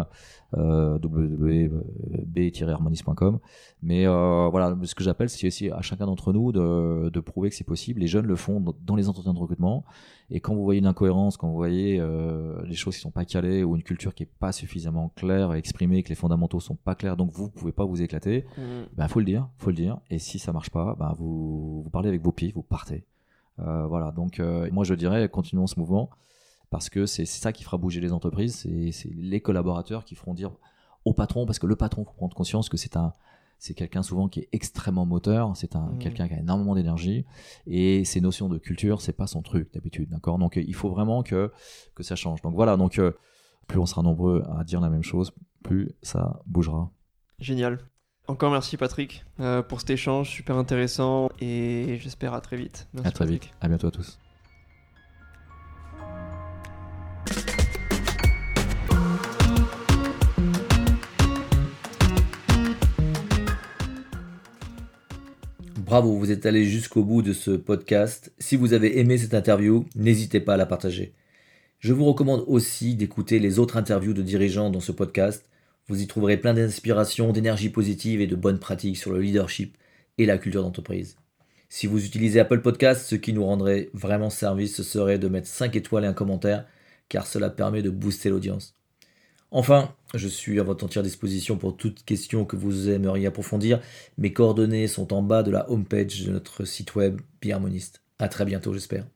euh, www.b-harmonis.com. Mais euh, voilà, ce que j'appelle, c'est aussi à chacun d'entre nous de, de prouver que c'est possible. Les jeunes le font dans- les entretiens de recrutement. Et quand vous voyez une incohérence, quand vous voyez euh, des choses qui sont pas calées ou une culture qui est pas suffisamment claire et exprimée, que les fondamentaux sont pas clairs, donc vous pouvez pas vous éclater, ben faut le dire, faut le dire. Et si ça marche pas, ben vous, vous parlez avec vos pieds, vous partez. Euh, voilà. Donc euh, moi je dirais continuons ce mouvement parce que c'est ça qui fera bouger les entreprises. C'est les collaborateurs qui feront dire au patron parce que le patron faut prendre conscience que c'est un c'est quelqu'un souvent qui est extrêmement moteur, c'est un Mhm. quelqu'un qui a énormément d'énergie et ces notions de culture, c'est pas son truc d'habitude, d'accord? Donc il faut vraiment que que ça change. Donc voilà, donc euh, plus on sera nombreux à dire la même chose, plus ça bougera. Génial. Encore merci Patrick euh, pour cet échange super intéressant et j'espère à très vite. Merci, à très Patrick. vite. À bientôt à tous. Bravo, vous êtes allé jusqu'au bout de ce podcast. Si vous avez aimé cette interview, n'hésitez pas à la partager. Je vous recommande aussi d'écouter les autres interviews de dirigeants dans ce podcast. Vous y trouverez plein d'inspiration, d'énergie positive et de bonnes pratiques sur le leadership et la culture d'entreprise. Si vous utilisez Apple Podcast, ce qui nous rendrait vraiment service, ce serait de mettre 5 étoiles et un commentaire, car cela permet de booster l'audience. Enfin, je suis à votre entière disposition pour toute question que vous aimeriez approfondir. Mes coordonnées sont en bas de la homepage de notre site web Biharmoniste. À très bientôt, j'espère.